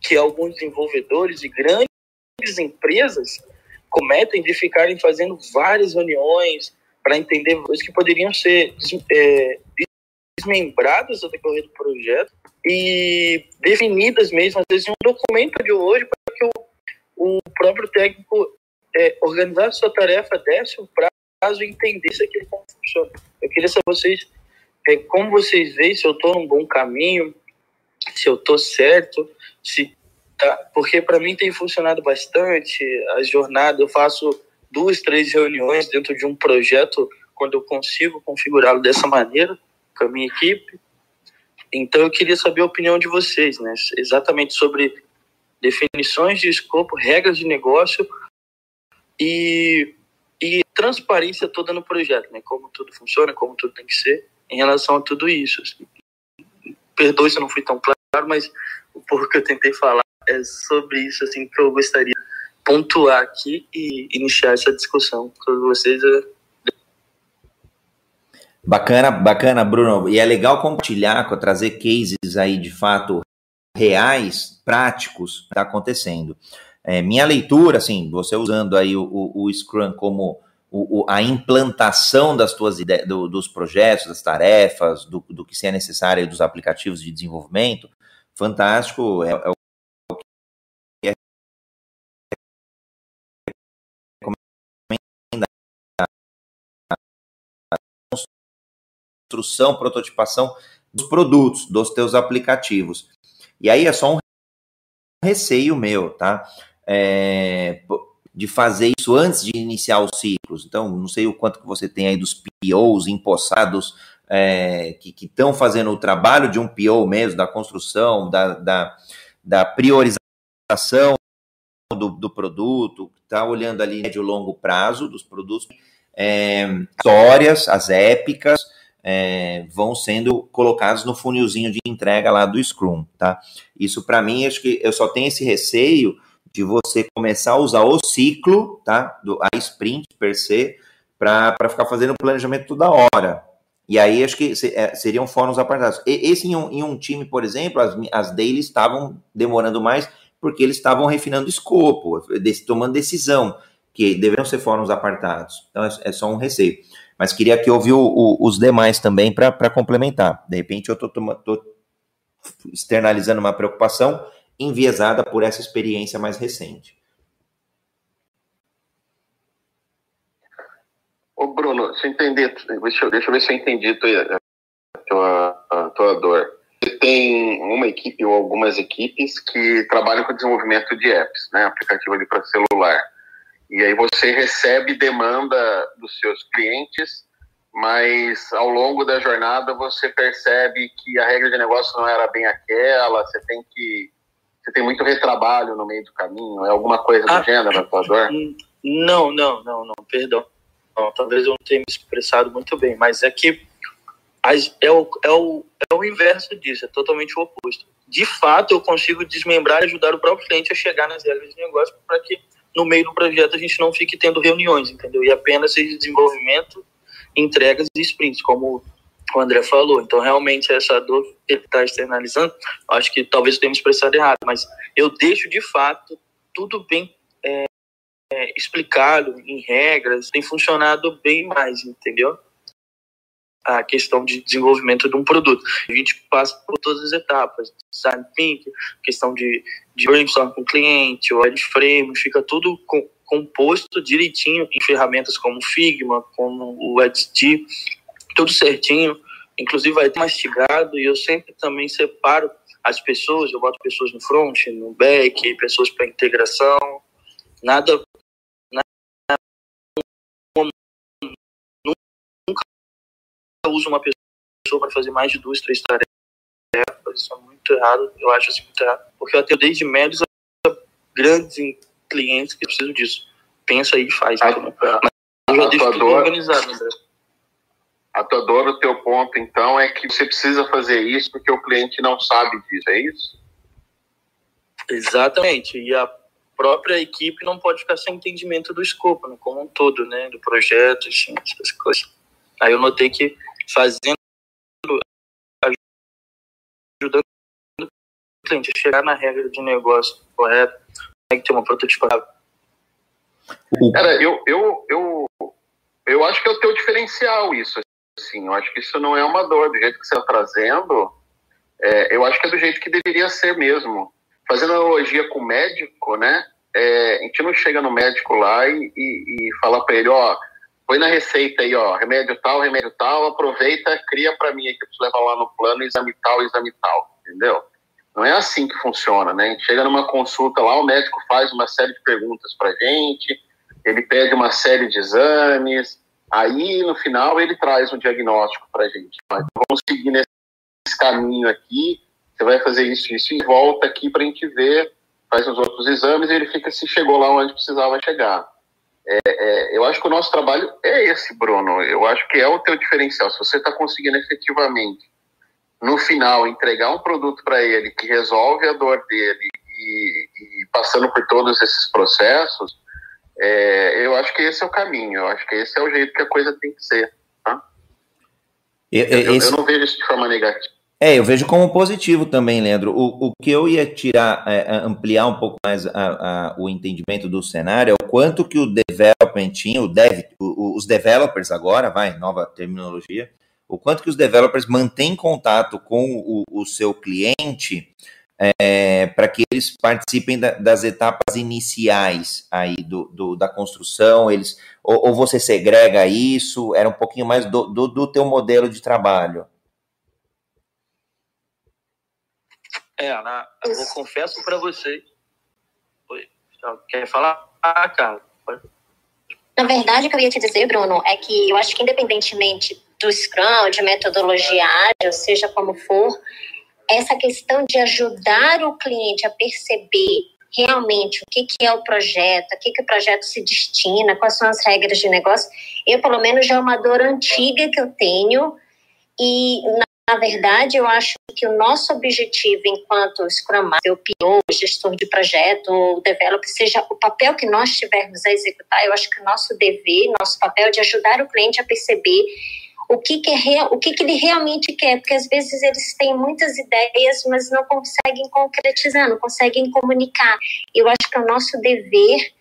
que alguns desenvolvedores e grandes empresas cometem de ficarem fazendo várias reuniões para entender coisas que poderiam ser é, desmembradas ao decorrer do projeto e definidas mesmo, às vezes, em um documento de hoje para que o, o próprio técnico é, organizar sua tarefa, desse um prazo e entendesse aquilo como funciona. Eu queria saber vocês, é, como vocês veem se eu estou num bom caminho, se eu estou certo, se tá, porque para mim tem funcionado bastante. A jornada, eu faço duas, três reuniões dentro de um projeto quando eu consigo configurá-lo dessa maneira com a minha equipe. Então eu queria saber a opinião de vocês, né? Exatamente sobre definições de escopo, regras de negócio e, e transparência toda no projeto, né? Como tudo funciona, como tudo tem que ser em relação a tudo isso. Assim. Perdoe se eu não fui tão claro, mas o pouco que eu tentei falar é sobre isso assim que eu gostaria de pontuar aqui e iniciar essa discussão com vocês. Bacana, bacana, Bruno. E é legal compartilhar, trazer cases aí de fato reais, práticos, está acontecendo. É, minha leitura, assim, você usando aí o, o, o Scrum como o, a implantação das tuas ideias, do, dos projetos, das tarefas, do, do que se é necessário dos aplicativos de desenvolvimento, fantástico, é, é o que é. Construção, prototipação dos produtos, dos teus aplicativos. E aí é só um receio meu, tá? É, de fazer isso antes de iniciar os ciclos. Então, não sei o quanto que você tem aí dos POs empossados é, que estão fazendo o trabalho de um PO mesmo, da construção, da, da, da priorização do, do produto, está olhando ali médio e longo prazo dos produtos, é, histórias, as épicas, é, vão sendo colocados no funilzinho de entrega lá do Scrum, tá? Isso para mim, acho que eu só tenho esse receio de você começar a usar o ciclo, tá? Do, a sprint per se, para ficar fazendo planejamento toda hora. E aí acho que é, seriam fóruns apartados. E, esse em um, em um, time, por exemplo, as, as dailies estavam demorando mais porque eles estavam refinando escopo, tomando decisão, que deveriam ser fóruns apartados. Então é, é só um receio. Mas queria que ouvir os demais também para complementar. De repente eu estou externalizando uma preocupação enviesada por essa experiência mais recente. Ô Bruno, eu entender, deixa eu, deixa eu ver se eu entendi tua, tua, a tua dor. Você tem uma equipe ou algumas equipes que trabalham com desenvolvimento de apps, né, aplicativo ali para celular. E aí você recebe demanda dos seus clientes, mas ao longo da jornada você percebe que a regra de negócio não era bem aquela, você tem que você tem muito retrabalho no meio do caminho, é alguma coisa do ah, gênero, atuador? Não, não, não, não, perdão. Não, talvez eu não tenha me expressado muito bem, mas é que as, é, o, é, o, é o inverso disso, é totalmente o oposto. De fato, eu consigo desmembrar e ajudar o próprio cliente a chegar nas regras de negócio para que no meio do projeto a gente não fique tendo reuniões, entendeu? E apenas seja desenvolvimento, entregas e sprints, como o André falou. Então, realmente, essa dor que ele está externalizando, acho que talvez eu tenha me expressado errado, mas eu deixo de fato tudo bem é, é, explicado em regras, tem funcionado bem mais, entendeu? A questão de desenvolvimento de um produto. A gente passa por todas as etapas, design thinking, questão de, de brainstorm com o cliente, o wireframe, fica tudo com, composto direitinho em ferramentas como Figma, como o EdD, tudo certinho, inclusive vai ter mastigado e eu sempre também separo as pessoas, eu boto pessoas no front, no back, pessoas para integração, nada, nada nunca uso uma pessoa para fazer mais de duas, três tarefas, isso é muito errado, eu acho assim muito errado, porque eu tenho desde médios a grandes clientes que precisam disso. Pensa aí e faz. A? Mas eu já deixo tudo organizado, André. A tua dor, o teu ponto, então, é que você precisa fazer isso porque o cliente não sabe disso, é isso? Exatamente. E a própria equipe não pode ficar sem entendimento do escopo, né, como um todo, né, do projeto, assim, essas coisas. Aí eu notei que fazendo, ajudando o cliente a chegar na regra de negócio correta, tem que ter uma prototipação. Cara, eu, eu, eu, eu acho que é o teu diferencial isso, Sim, eu acho que isso não é uma dor. Do jeito que você está trazendo, é, eu acho que é do jeito que deveria ser mesmo. Fazendo analogia com o médico, né? É, a gente não chega no médico lá e, e, e fala para ele, ó, põe na receita aí, ó, remédio tal, remédio tal, aproveita, cria para mim aí que eu preciso levar lá no plano, exame tal, exame tal, entendeu? Não é assim que funciona, né? A gente chega numa consulta lá, o médico faz uma série de perguntas pra gente, ele pede uma série de exames, Aí, no final, ele traz um diagnóstico para a gente. Então, vamos seguir nesse caminho aqui, você vai fazer isso, isso, e volta aqui para a gente ver, faz os outros exames e ele fica se chegou lá onde precisava chegar. É, é, eu acho que o nosso trabalho é esse, Bruno. Eu acho que é o teu diferencial. Se você está conseguindo efetivamente, no final, entregar um produto para ele que resolve a dor dele e, e passando por todos esses processos, é, eu acho que esse é o caminho, eu acho que esse é o jeito que a coisa tem que ser. Tá? Eu, eu, esse... eu, não vejo isso de forma negativa. É, eu vejo como positivo também, Leandro. O, o que eu ia tirar, é, é ampliar um pouco mais a, a, o entendimento do cenário é o quanto que o development tinha, o dev, o, os developers agora, vai, nova terminologia, o quanto que os developers mantêm contato com o, o seu cliente é, para que eles participem da, das etapas iniciais aí do, do da construção, eles ou, ou, você segrega isso, era um pouquinho mais do, do, do teu modelo de trabalho? É, Ana, eu confesso para você. Quer falar? Ah, cara. Na verdade, o que eu ia te dizer, Bruno, é que eu acho que independentemente do Scrum, de metodologia ágil, seja como for, essa questão de ajudar o cliente a perceber realmente o que, que é o projeto, a que, que o projeto se destina, quais são as regras de negócio, eu, pelo menos, já é uma dor antiga que eu tenho e, na verdade, eu acho que o nosso objetivo enquanto Scrum Master, o PO, gestor de projeto, o developer, seja o papel que nós tivermos a executar, eu acho que o nosso dever, nosso papel é de ajudar o cliente a perceber o que, que é o que, que ele realmente quer, porque às vezes eles têm muitas ideias, mas não conseguem concretizar, não conseguem comunicar. Eu acho que é o nosso dever,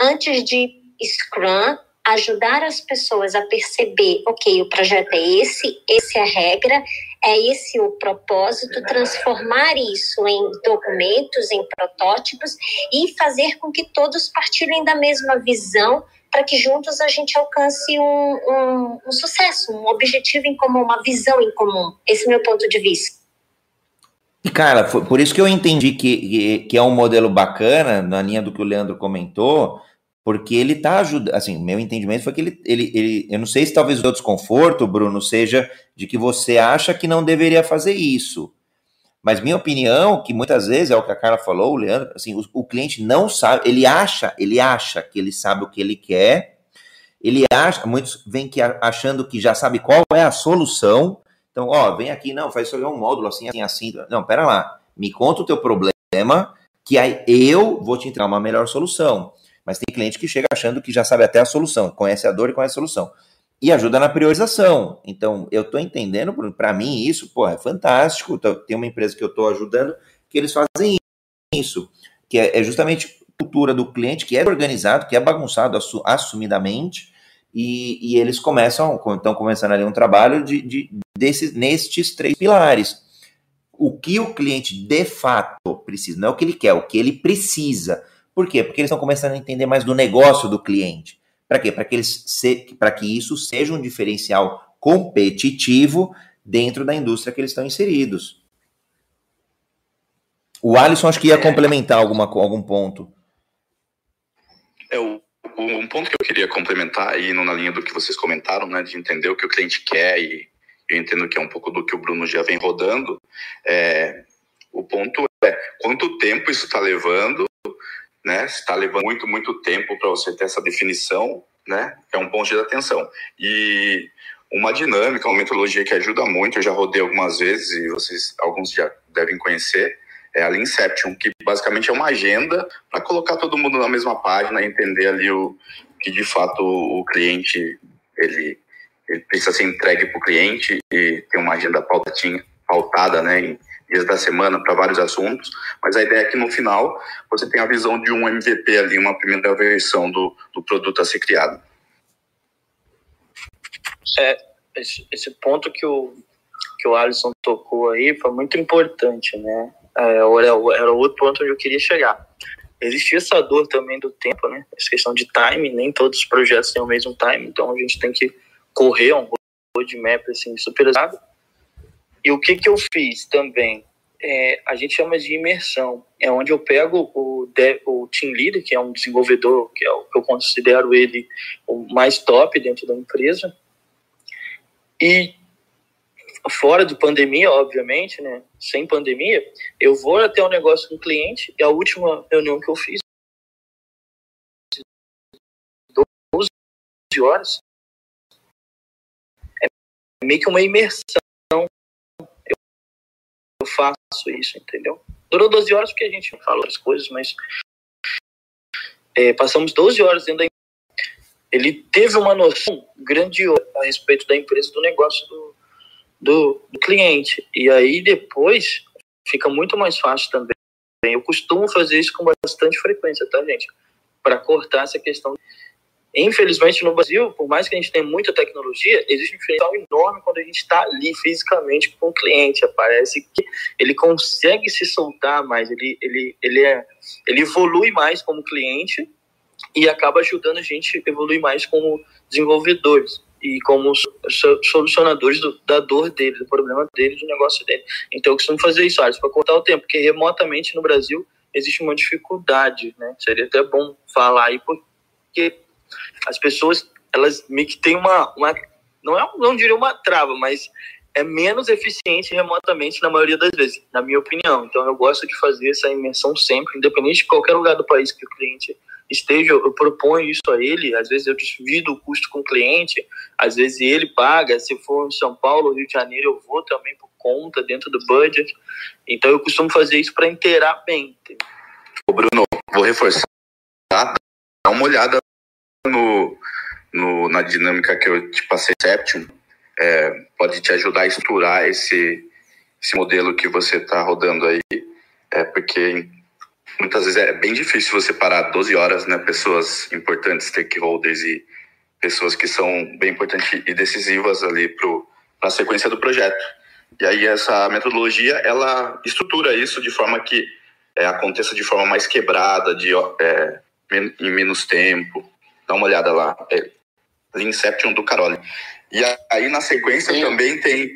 antes de Scrum, ajudar as pessoas a perceber, ok, o projeto é esse, esse é a regra, é esse o propósito, transformar isso em documentos, em protótipos e fazer com que todos partilhem da mesma visão para que juntos a gente alcance um, um, um, sucesso, um objetivo em comum, uma visão em comum. Esse é o meu ponto de vista. E, cara, por isso que eu entendi que, que é um modelo bacana, na linha do que o Leandro comentou, porque ele está ajudando. Assim, meu entendimento foi que ele, ele, ele. Eu não sei se talvez o desconforto, Bruno, seja de que você acha que não deveria fazer isso. Mas minha opinião, que muitas vezes é o que a Carla falou, o Leandro, assim, o, o, cliente não sabe, ele acha, ele acha que ele sabe o que ele quer, ele acha, muitos vêm achando que já sabe qual é a solução. Então, ó, vem aqui, não, faz só um módulo assim, assim, assim. Não, pera lá, me conta o teu problema, que aí eu vou te entregar uma melhor solução. Mas tem cliente que chega achando que já sabe até a solução, conhece a dor e conhece a solução e ajuda na priorização. Então, eu estou entendendo, para mim, isso pô, é fantástico. Tem uma empresa que eu estou ajudando que eles fazem isso, que é, é justamente cultura do cliente, que é organizado, que é bagunçado assumidamente, e, e eles começam, estão começando ali um trabalho de, de, desses, nestes três pilares. O que o cliente de fato precisa, não é o que ele quer, é o que ele precisa. Por quê? Porque eles estão começando a entender mais do negócio do cliente. Para quê? Para que, eles se, que isso seja um diferencial competitivo dentro da indústria que eles estão inseridos. O Alisson acho que ia é. complementar alguma, algum ponto. É, o, um ponto que eu queria complementar, indo na linha do que vocês comentaram, né, de entender o que o cliente quer, e eu entendo que é um pouco do que o Bruno já vem rodando, é, o ponto é quanto tempo isso está levando né? Está levando muito, muito tempo para você ter essa definição, né? É um ponto de atenção. E uma dinâmica, uma metodologia que ajuda muito, eu já rodei algumas vezes e vocês, alguns já devem conhecer, é a Inception, que basicamente é uma agenda para colocar todo mundo na mesma página entender ali o que de fato o cliente ele, ele precisa ser entregue para o cliente e ter uma agenda pautada, pautada né, em, dias da semana para vários assuntos, mas a ideia é que no final você tenha a visão de um MVP ali, uma primeira versão do, do produto a ser criado. É, esse, esse ponto que o, que o Alisson tocou aí foi muito importante, né? É, era, outro ponto onde eu queria chegar. Existia essa dor também do tempo, né? Essa questão de time, nem todos os projetos têm o mesmo time, então a gente tem que correr um roadmap assim, super usado e o que, que eu fiz também? É, a gente chama de imersão. É onde eu pego o, de, o team leader, que é um desenvolvedor, que é o que eu considero ele o mais top dentro da empresa, e fora de pandemia, obviamente, né? Sem pandemia, eu vou até o um negócio com o cliente, e a última reunião que eu fiz, 12 horas, é meio que uma imersão faço isso, entendeu? Durou 12 horas porque a gente falou as coisas, mas é, passamos 12 horas dentro da ele teve uma noção grandiosa a respeito da empresa, do negócio do, do, do, cliente. E aí depois fica muito mais fácil também. Eu costumo fazer isso com bastante frequência, tá, gente? Para cortar essa questão Infelizmente, no Brasil, por mais que a gente tenha muita tecnologia, existe um diferencial enorme quando a gente está ali fisicamente com o cliente. Parece que ele consegue se soltar mais, ele, ele, ele, é, ele evolui mais como cliente e acaba ajudando a gente a evoluir mais como desenvolvedores e como solucionadores do, da dor dele, do problema dele, do negócio dele. Então eu costumo fazer isso, para cortar o tempo, porque remotamente no Brasil existe uma dificuldade, né? Seria até bom falar aí, porque as pessoas, elas meio que têm uma, uma não é, não diria uma trava, mas é menos eficiente remotamente na maioria das vezes, na minha opinião. Então eu gosto de fazer essa imersão sempre, independente de qualquer lugar do país que o cliente esteja, eu proponho isso a ele, às vezes eu divido o custo com o cliente, às vezes ele paga, se for em São Paulo, Rio de Janeiro, eu vou também por conta, dentro do budget. Então eu costumo fazer isso para inteirar bem. Ô Bruno, vou reforçar, dá uma olhada no, no, na dinâmica que eu te passei, Septium, é, pode te ajudar a estruturar esse, esse modelo que você está rodando aí, é, porque muitas vezes é bem difícil você parar 12 horas, né? Pessoas importantes, stakeholders e pessoas que são bem importantes e decisivas ali para a sequência do projeto. E aí essa metodologia, ela estrutura isso de forma que é, aconteça de forma mais quebrada, de, é, em menos tempo. Dá uma olhada lá. É Inception do Carole. E aí na sequência Sim. também tem,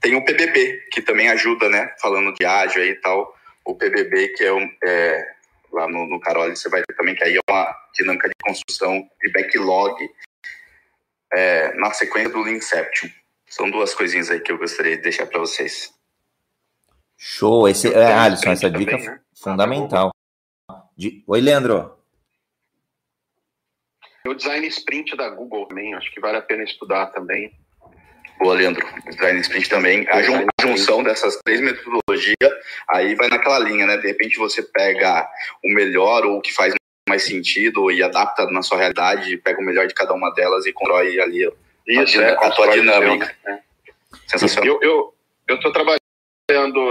tem o PBB, que também ajuda, né? Falando de ágil aí e tal o PBB, que é, um, é lá no, no Carole, você vai ver também que aí é uma dinâmica de construção de backlog é, na sequência do Inception. São duas coisinhas aí que eu gostaria de deixar para vocês. Show, esse é, Alisson, essa dica também, né? fundamental. De... Oi, Leandro. O design sprint da Google também, acho que vale a pena estudar também. Boa, Leandro. Design Sprint também. A, jun a junção dessas três metodologias, aí vai naquela linha, né? De repente você pega o melhor ou o que faz mais sentido e adapta na sua realidade, pega o melhor de cada uma delas e constrói ali Isso, a, é, a tua dinâmica. Né? Sensacional. Eu, eu, eu tô trabalhando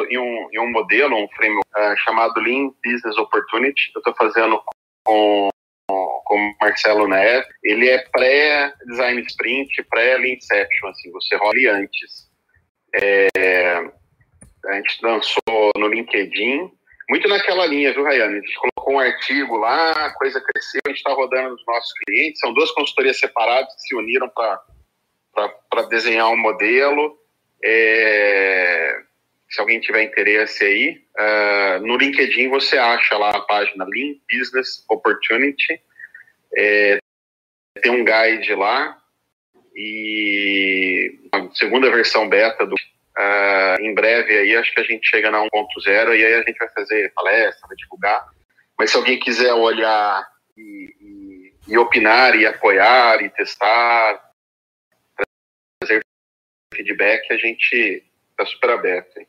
em um, em um modelo, um framework uh, chamado Lean Business Opportunity. Eu estou fazendo com como Marcelo Neves, ele é pré-design sprint, pré-inception, assim, você rola antes. É, a gente lançou no LinkedIn, muito naquela linha, viu, Rayane? A gente colocou um artigo lá, a coisa cresceu, a gente está rodando nos nossos clientes, são duas consultorias separadas que se uniram para desenhar um modelo. É, se alguém tiver interesse aí, uh, no LinkedIn você acha lá a página Lean Business Opportunity, é, tem um guide lá e a segunda versão beta do uh, em breve aí acho que a gente chega na 1.0 e aí a gente vai fazer palestra, vai divulgar. Mas se alguém quiser olhar e, e, e opinar e apoiar e testar, trazer feedback, a gente está super aberto. Hein?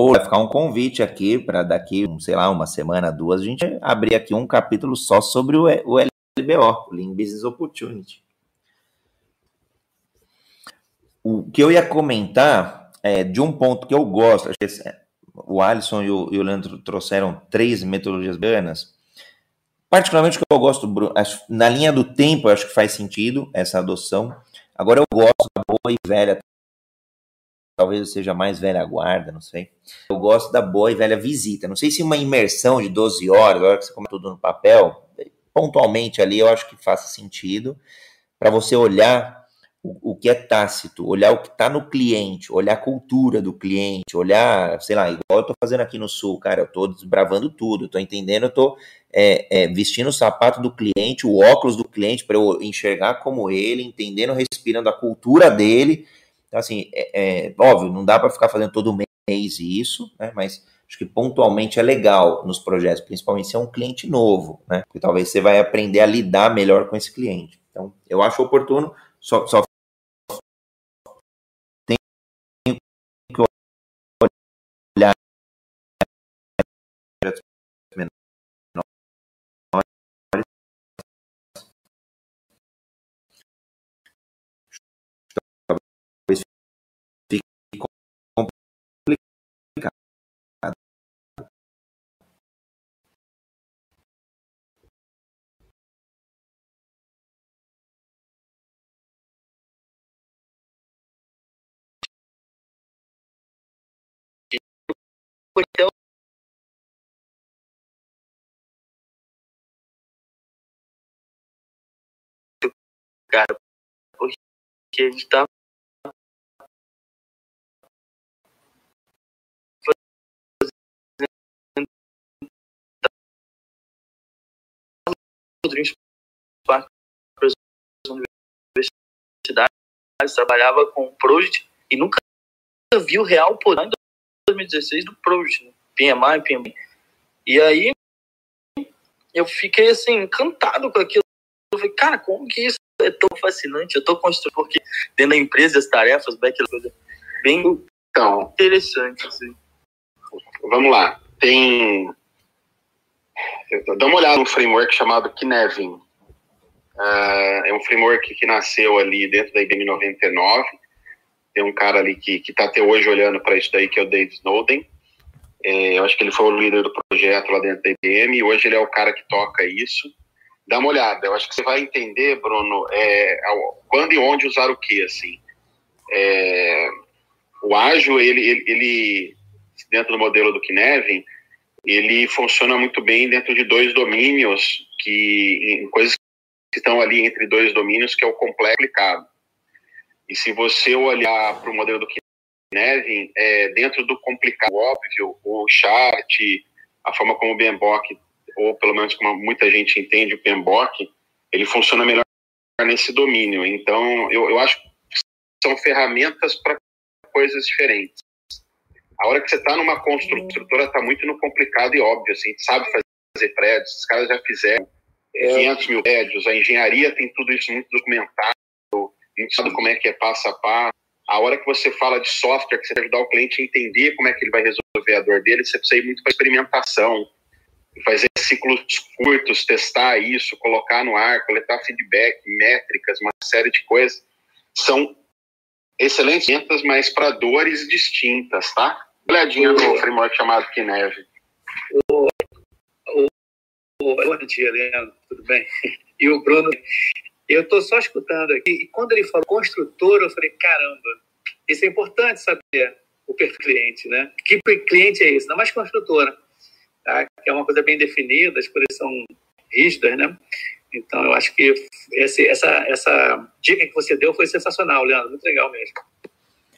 Ou vai ficar um convite aqui para daqui, sei lá, uma semana, duas, a gente abrir aqui um capítulo só sobre o, o LBO, o Lean Business Opportunity. O que eu ia comentar é de um ponto que eu gosto, acho que é, o Alisson e o, e o Leandro trouxeram três metodologias bacanas. Particularmente que eu gosto, na linha do tempo, eu acho que faz sentido essa adoção. Agora eu gosto da boa e velha, talvez seja mais velha guarda, não sei. Eu gosto da boa e velha visita. Não sei se uma imersão de 12 horas, agora que você come tudo no papel, pontualmente ali eu acho que faça sentido para você olhar o, o, que é tácito, olhar o que está no cliente, olhar a cultura do cliente, olhar, sei lá, igual eu estou fazendo aqui no Sul, cara, eu estou desbravando tudo, estou entendendo, eu estou é, é, vestindo o sapato do cliente, o óculos do cliente, para eu enxergar como ele, entendendo, respirando a cultura dele. Então, assim, é, é óbvio, não dá para ficar fazendo todo mês isso, né, mas acho que pontualmente é legal nos projetos, principalmente se é um cliente novo, né? Porque talvez você vai aprender a lidar melhor com esse cliente. Então, eu acho oportuno, só, só até o cara, porque a gente tá para as universidades, trabalhava com o Project e nunca vi o real poder 2016 do Project, né? PMI, PMI. E aí eu fiquei assim, encantado com aquilo. Eu falei, cara, como que isso é tão fascinante? Eu tô construindo, porque dentro da empresa as tarefas, coisa bem então, interessante. Assim. Vamos lá. Tem Dá uma olhada no framework chamado Kinevin. Uh, é um framework que nasceu ali dentro da IBM 99. Tem um cara ali que está até hoje olhando para isso daí, que é o Dave Snowden. É, eu acho que ele foi o líder do projeto lá dentro da IBM e hoje ele é o cara que toca isso. Dá uma olhada, eu acho que você vai entender, Bruno, é, quando e onde usar o que, assim. É, o ágil, ele, ele, ele, dentro do modelo do Kinevin, ele funciona muito bem dentro de dois domínios, que em coisas que estão ali entre dois domínios, que é o complexo aplicado. E se você olhar para o modelo do Kinevin, é, dentro do complicado, óbvio, o chart, a forma como o PMBOK, ou pelo menos como muita gente entende o PMBOK, ele funciona melhor nesse domínio. Então, eu, eu acho que são ferramentas para coisas diferentes a hora que você está numa construção, a estrutura está muito no complicado e óbvio, assim, sabe fazer prédios, os caras já fizeram é. 500 mil prédios, a engenharia tem tudo isso muito documentado, a gente sabe como é que é passo a passo. A hora que você fala de software, que você vai ajudar o cliente a entender como é que ele vai resolver a dor dele, você precisa ir muito para experimentação, fazer ciclos curtos, testar isso, colocar no ar, coletar feedback, métricas, uma série de coisas. São excelentes, mas para dores distintas, tá? olhadinha no framework chamado Kineve. O, o, o, bom dia, Leandro, tudo bem? E o Bruno, eu estou só escutando aqui, e quando ele falou construtor, eu falei, caramba, isso é importante saber o perfil cliente, né? Que cliente é esse? Não mais construtora, tá? que é uma coisa bem definida, as coisas são rígidas, né? Então, eu acho que esse, essa, essa dica que você deu foi sensacional, Leandro, muito legal mesmo.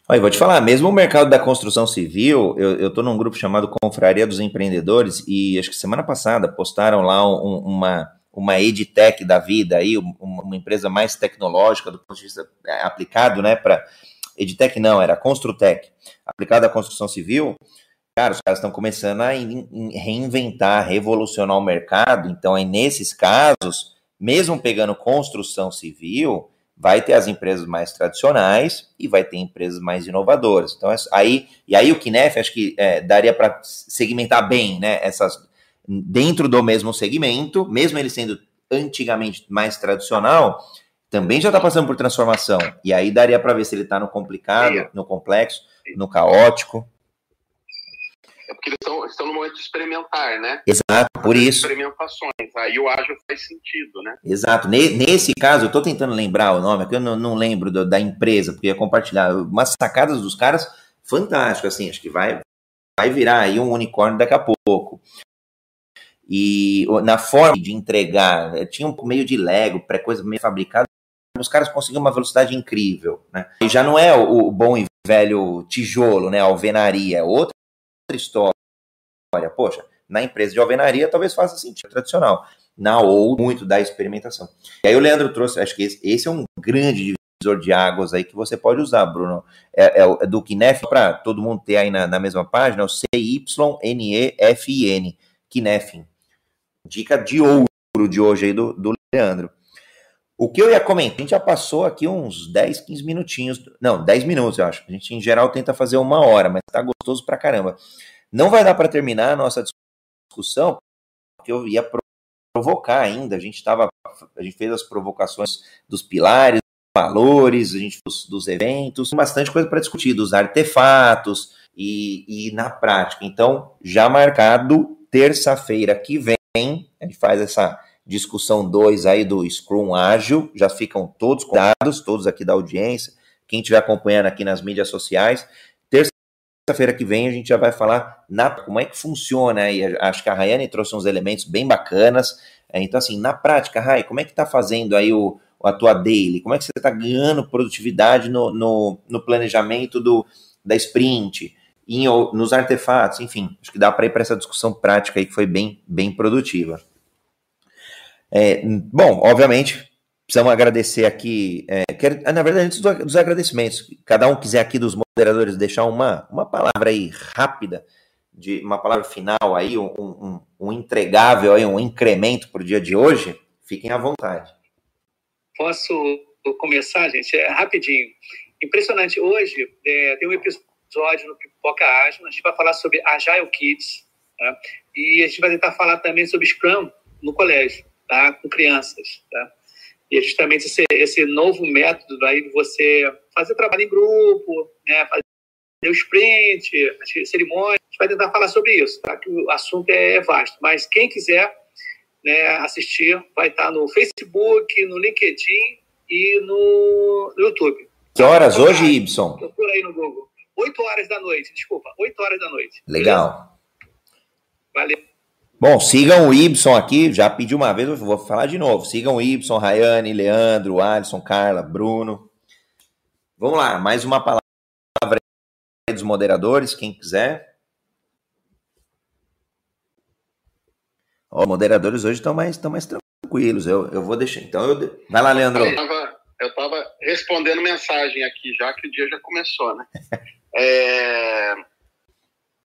Olha, vou te falar, mesmo o mercado da construção civil, eu estou num grupo chamado Confraria dos Empreendedores e acho que semana passada postaram lá um, uma, uma EdTech da vida aí, uma, empresa mais tecnológica do ponto de vista é, aplicado, né, para EdTech não, era Construtec, aplicado à construção civil, cara, os caras estão começando a reinventar, revolucionar o mercado, então aí nesses casos, mesmo pegando construção civil, vai ter as empresas mais tradicionais e vai ter empresas mais inovadoras. Então, aí, e aí o Kinef, acho que é, daria para segmentar bem, né? Essas, dentro do mesmo segmento, mesmo ele sendo antigamente mais tradicional, também já está passando por transformação. E aí daria para ver se ele está no complicado, no complexo, no caótico. É porque eles estão, no momento de experimentar, né? Exato, por isso. Experimentações. Aí o ágil faz sentido, né? Exato. Nesse caso, eu estou tentando lembrar o nome, que eu não, não lembro do, da empresa, porque ia compartilhar umas sacadas dos caras fantásticas, assim, acho que vai, vai virar aí um unicórnio daqui a pouco. E na forma de entregar, eh, tinha um meio de Lego, pré-coisa meio fabricada, os caras conseguiam uma velocidade incrível, né? E já não é o, bom e velho tijolo, né, alvenaria, é outra história. Poxa, na empresa de alvenaria talvez faça sentido, tradicional. Na ou muito da experimentação. E aí o Leandro trouxe, acho que esse, esse é um grande divisor de águas aí que você pode usar, Bruno. É, é, é do Kinef, para todo mundo ter aí na, na mesma página, é o C-Y-N-E-F-I-N, Kinefin. Dica de ouro de hoje aí do, do Leandro. O que eu ia comentar, a gente já passou aqui uns 10, 15 minutinhos. Não, 10 minutos, eu acho. A gente, em geral, tenta fazer uma hora, mas tá gostoso pra caramba. Não vai dar para terminar a nossa discussão, porque eu ia provocar ainda. A gente tava, a gente fez as provocações dos pilares, valores, a gente dos, dos eventos, bastante coisa para discutir, dos artefatos e, e na prática. Então, já marcado terça-feira que vem, a gente faz essa discussão 2 aí do Scrum Ágil, já ficam todos convidados, todos aqui da audiência, quem estiver acompanhando aqui nas mídias sociais. terça-feira que vem a gente já vai falar na, como é que funciona aí. Acho que a Rayane trouxe uns elementos bem bacanas. É, então, assim, na prática, Ray, como é que tá fazendo aí o, a tua daily? Como é que você está ganhando produtividade no, no, no, planejamento do, da sprint, em, nos artefatos, enfim, acho que dá para ir para essa discussão prática aí que foi bem, bem produtiva. É, bom, obviamente, precisamos agradecer aqui. É, quero, na verdade, antes dos agradecimentos, cada um quiser aqui dos moderadores deixar uma, uma palavra aí rápida, de uma palavra final aí, um, um, um entregável aí, um incremento para o dia de hoje, fiquem à vontade. Posso começar, gente? É rapidinho. Impressionante. Hoje é, tem um episódio no Pipoca Ágil, a gente vai falar sobre Agile Kids, tá? e a gente vai tentar falar também sobre Scrum no colégio, tá? com crianças. Tá? E é justamente esse, esse novo método aí de você fazer trabalho em grupo, né? fazer o sprint, as cerimônias, a gente vai tentar falar sobre isso, tá? que o assunto é vasto. Mas quem quiser né, assistir vai estar no Facebook, no LinkedIn e no, no YouTube. Que horas hoje, Ibson? Procura aí no Google. 8 horas da noite, desculpa, 8 horas da noite. Legal. Valeu. Bom, sigam o Ibson aqui, já pedi uma vez, vou falar de novo. Sigam o Ibson, Rayane, Leandro, Alisson, Carla, Bruno. Vamos lá, mais uma palavra dos moderadores, quem quiser. Os moderadores hoje estão mais, estão mais tranquilos. Eu, eu vou deixar. Então, eu... vai lá, Leandro. Eu tava, eu tava respondendo mensagem aqui, já que o dia já começou, né? é...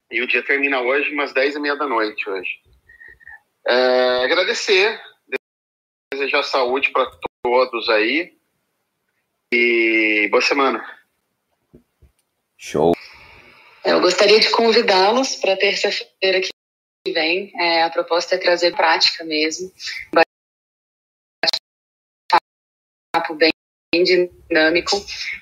E o dia termina hoje, umas 10 e meia da noite hoje. É... Agradecer, desejar saúde para todos aí. E boa semana. Show. Eu gostaria de convidá-los para terça-feira que vem. É, a proposta é trazer prática mesmo. Papo bem dinâmico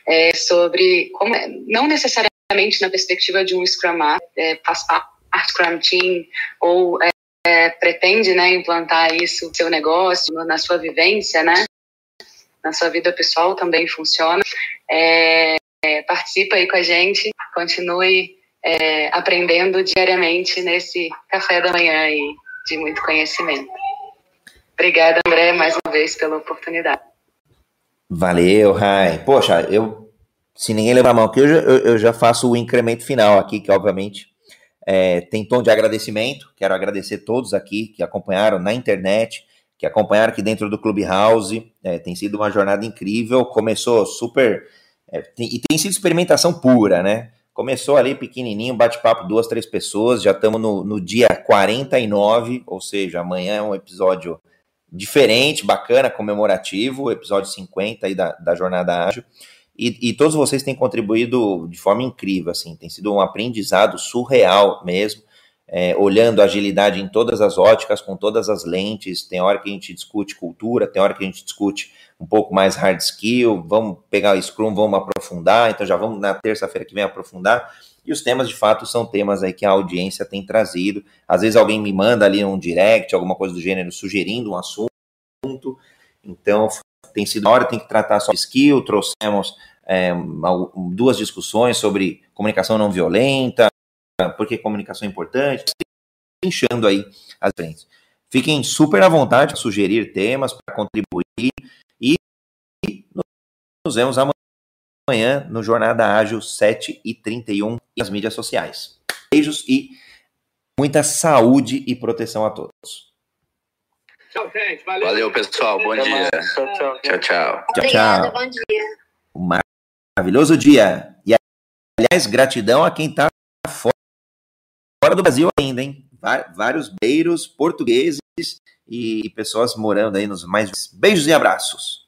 é, sobre como é, não necessariamente na perspectiva de um Scrum Master, é, parte Scrum Team ou é, é, pretende né, implantar isso no seu negócio, na sua vivência, né? Na sua vida pessoal também funciona. É, é, participa aí com a gente, continue é, aprendendo diariamente nesse café da manhã aí de muito conhecimento. Obrigada, André, mais uma vez pela oportunidade. Valeu, Rai. Poxa, eu, se ninguém levar a mão aqui, eu eu, eu já faço o incremento final aqui, que obviamente é, tem tom de agradecimento. Quero agradecer todos aqui que acompanharam na internet, que acompanharam aqui dentro do Clubhouse. É, tem sido uma jornada incrível. Começou super. É, tem, e tem sido experimentação pura, né? Começou ali pequenininho, bate-papo, duas, três pessoas. Já estamos no, no dia 49, ou seja, amanhã é um episódio diferente, bacana, comemorativo, episódio 50 aí da, da Jornada Ágil. E, e, todos vocês têm contribuído de forma incrível, assim, tem sido um aprendizado surreal mesmo, é, olhando agilidade em todas as óticas, com todas as lentes. Tem hora que a gente discute cultura, tem hora que a gente discute um pouco mais hard skill, vamos pegar o Scrum, vamos aprofundar, então já vamos na terça-feira que vem aprofundar. E os temas, de fato, são temas aí que a audiência tem trazido. Às vezes alguém me manda ali um direct, alguma coisa do gênero, sugerindo um assunto. Então, tem sido, na hora tem que tratar soft skill, trouxemos é, duas discussões sobre comunicação não violenta, porque comunicação é importante, enchendo aí as frentes. Fiquem super à vontade para sugerir temas, para contribuir e nos vemos amanhã no Jornada Ágil 7 e 31 e as mídias sociais. Beijos e muita saúde e proteção a todos. Tchau, gente. Valeu, Valeu pessoal. Bom dia. Tchau, tchau. Tchau, tchau. Obrigada, bom dia. Um maravilhoso dia. E, aliás, gratidão a quem está fora do Brasil ainda, hein? Vários beiros portugueses e pessoas morando aí nos mais. Beijos e abraços.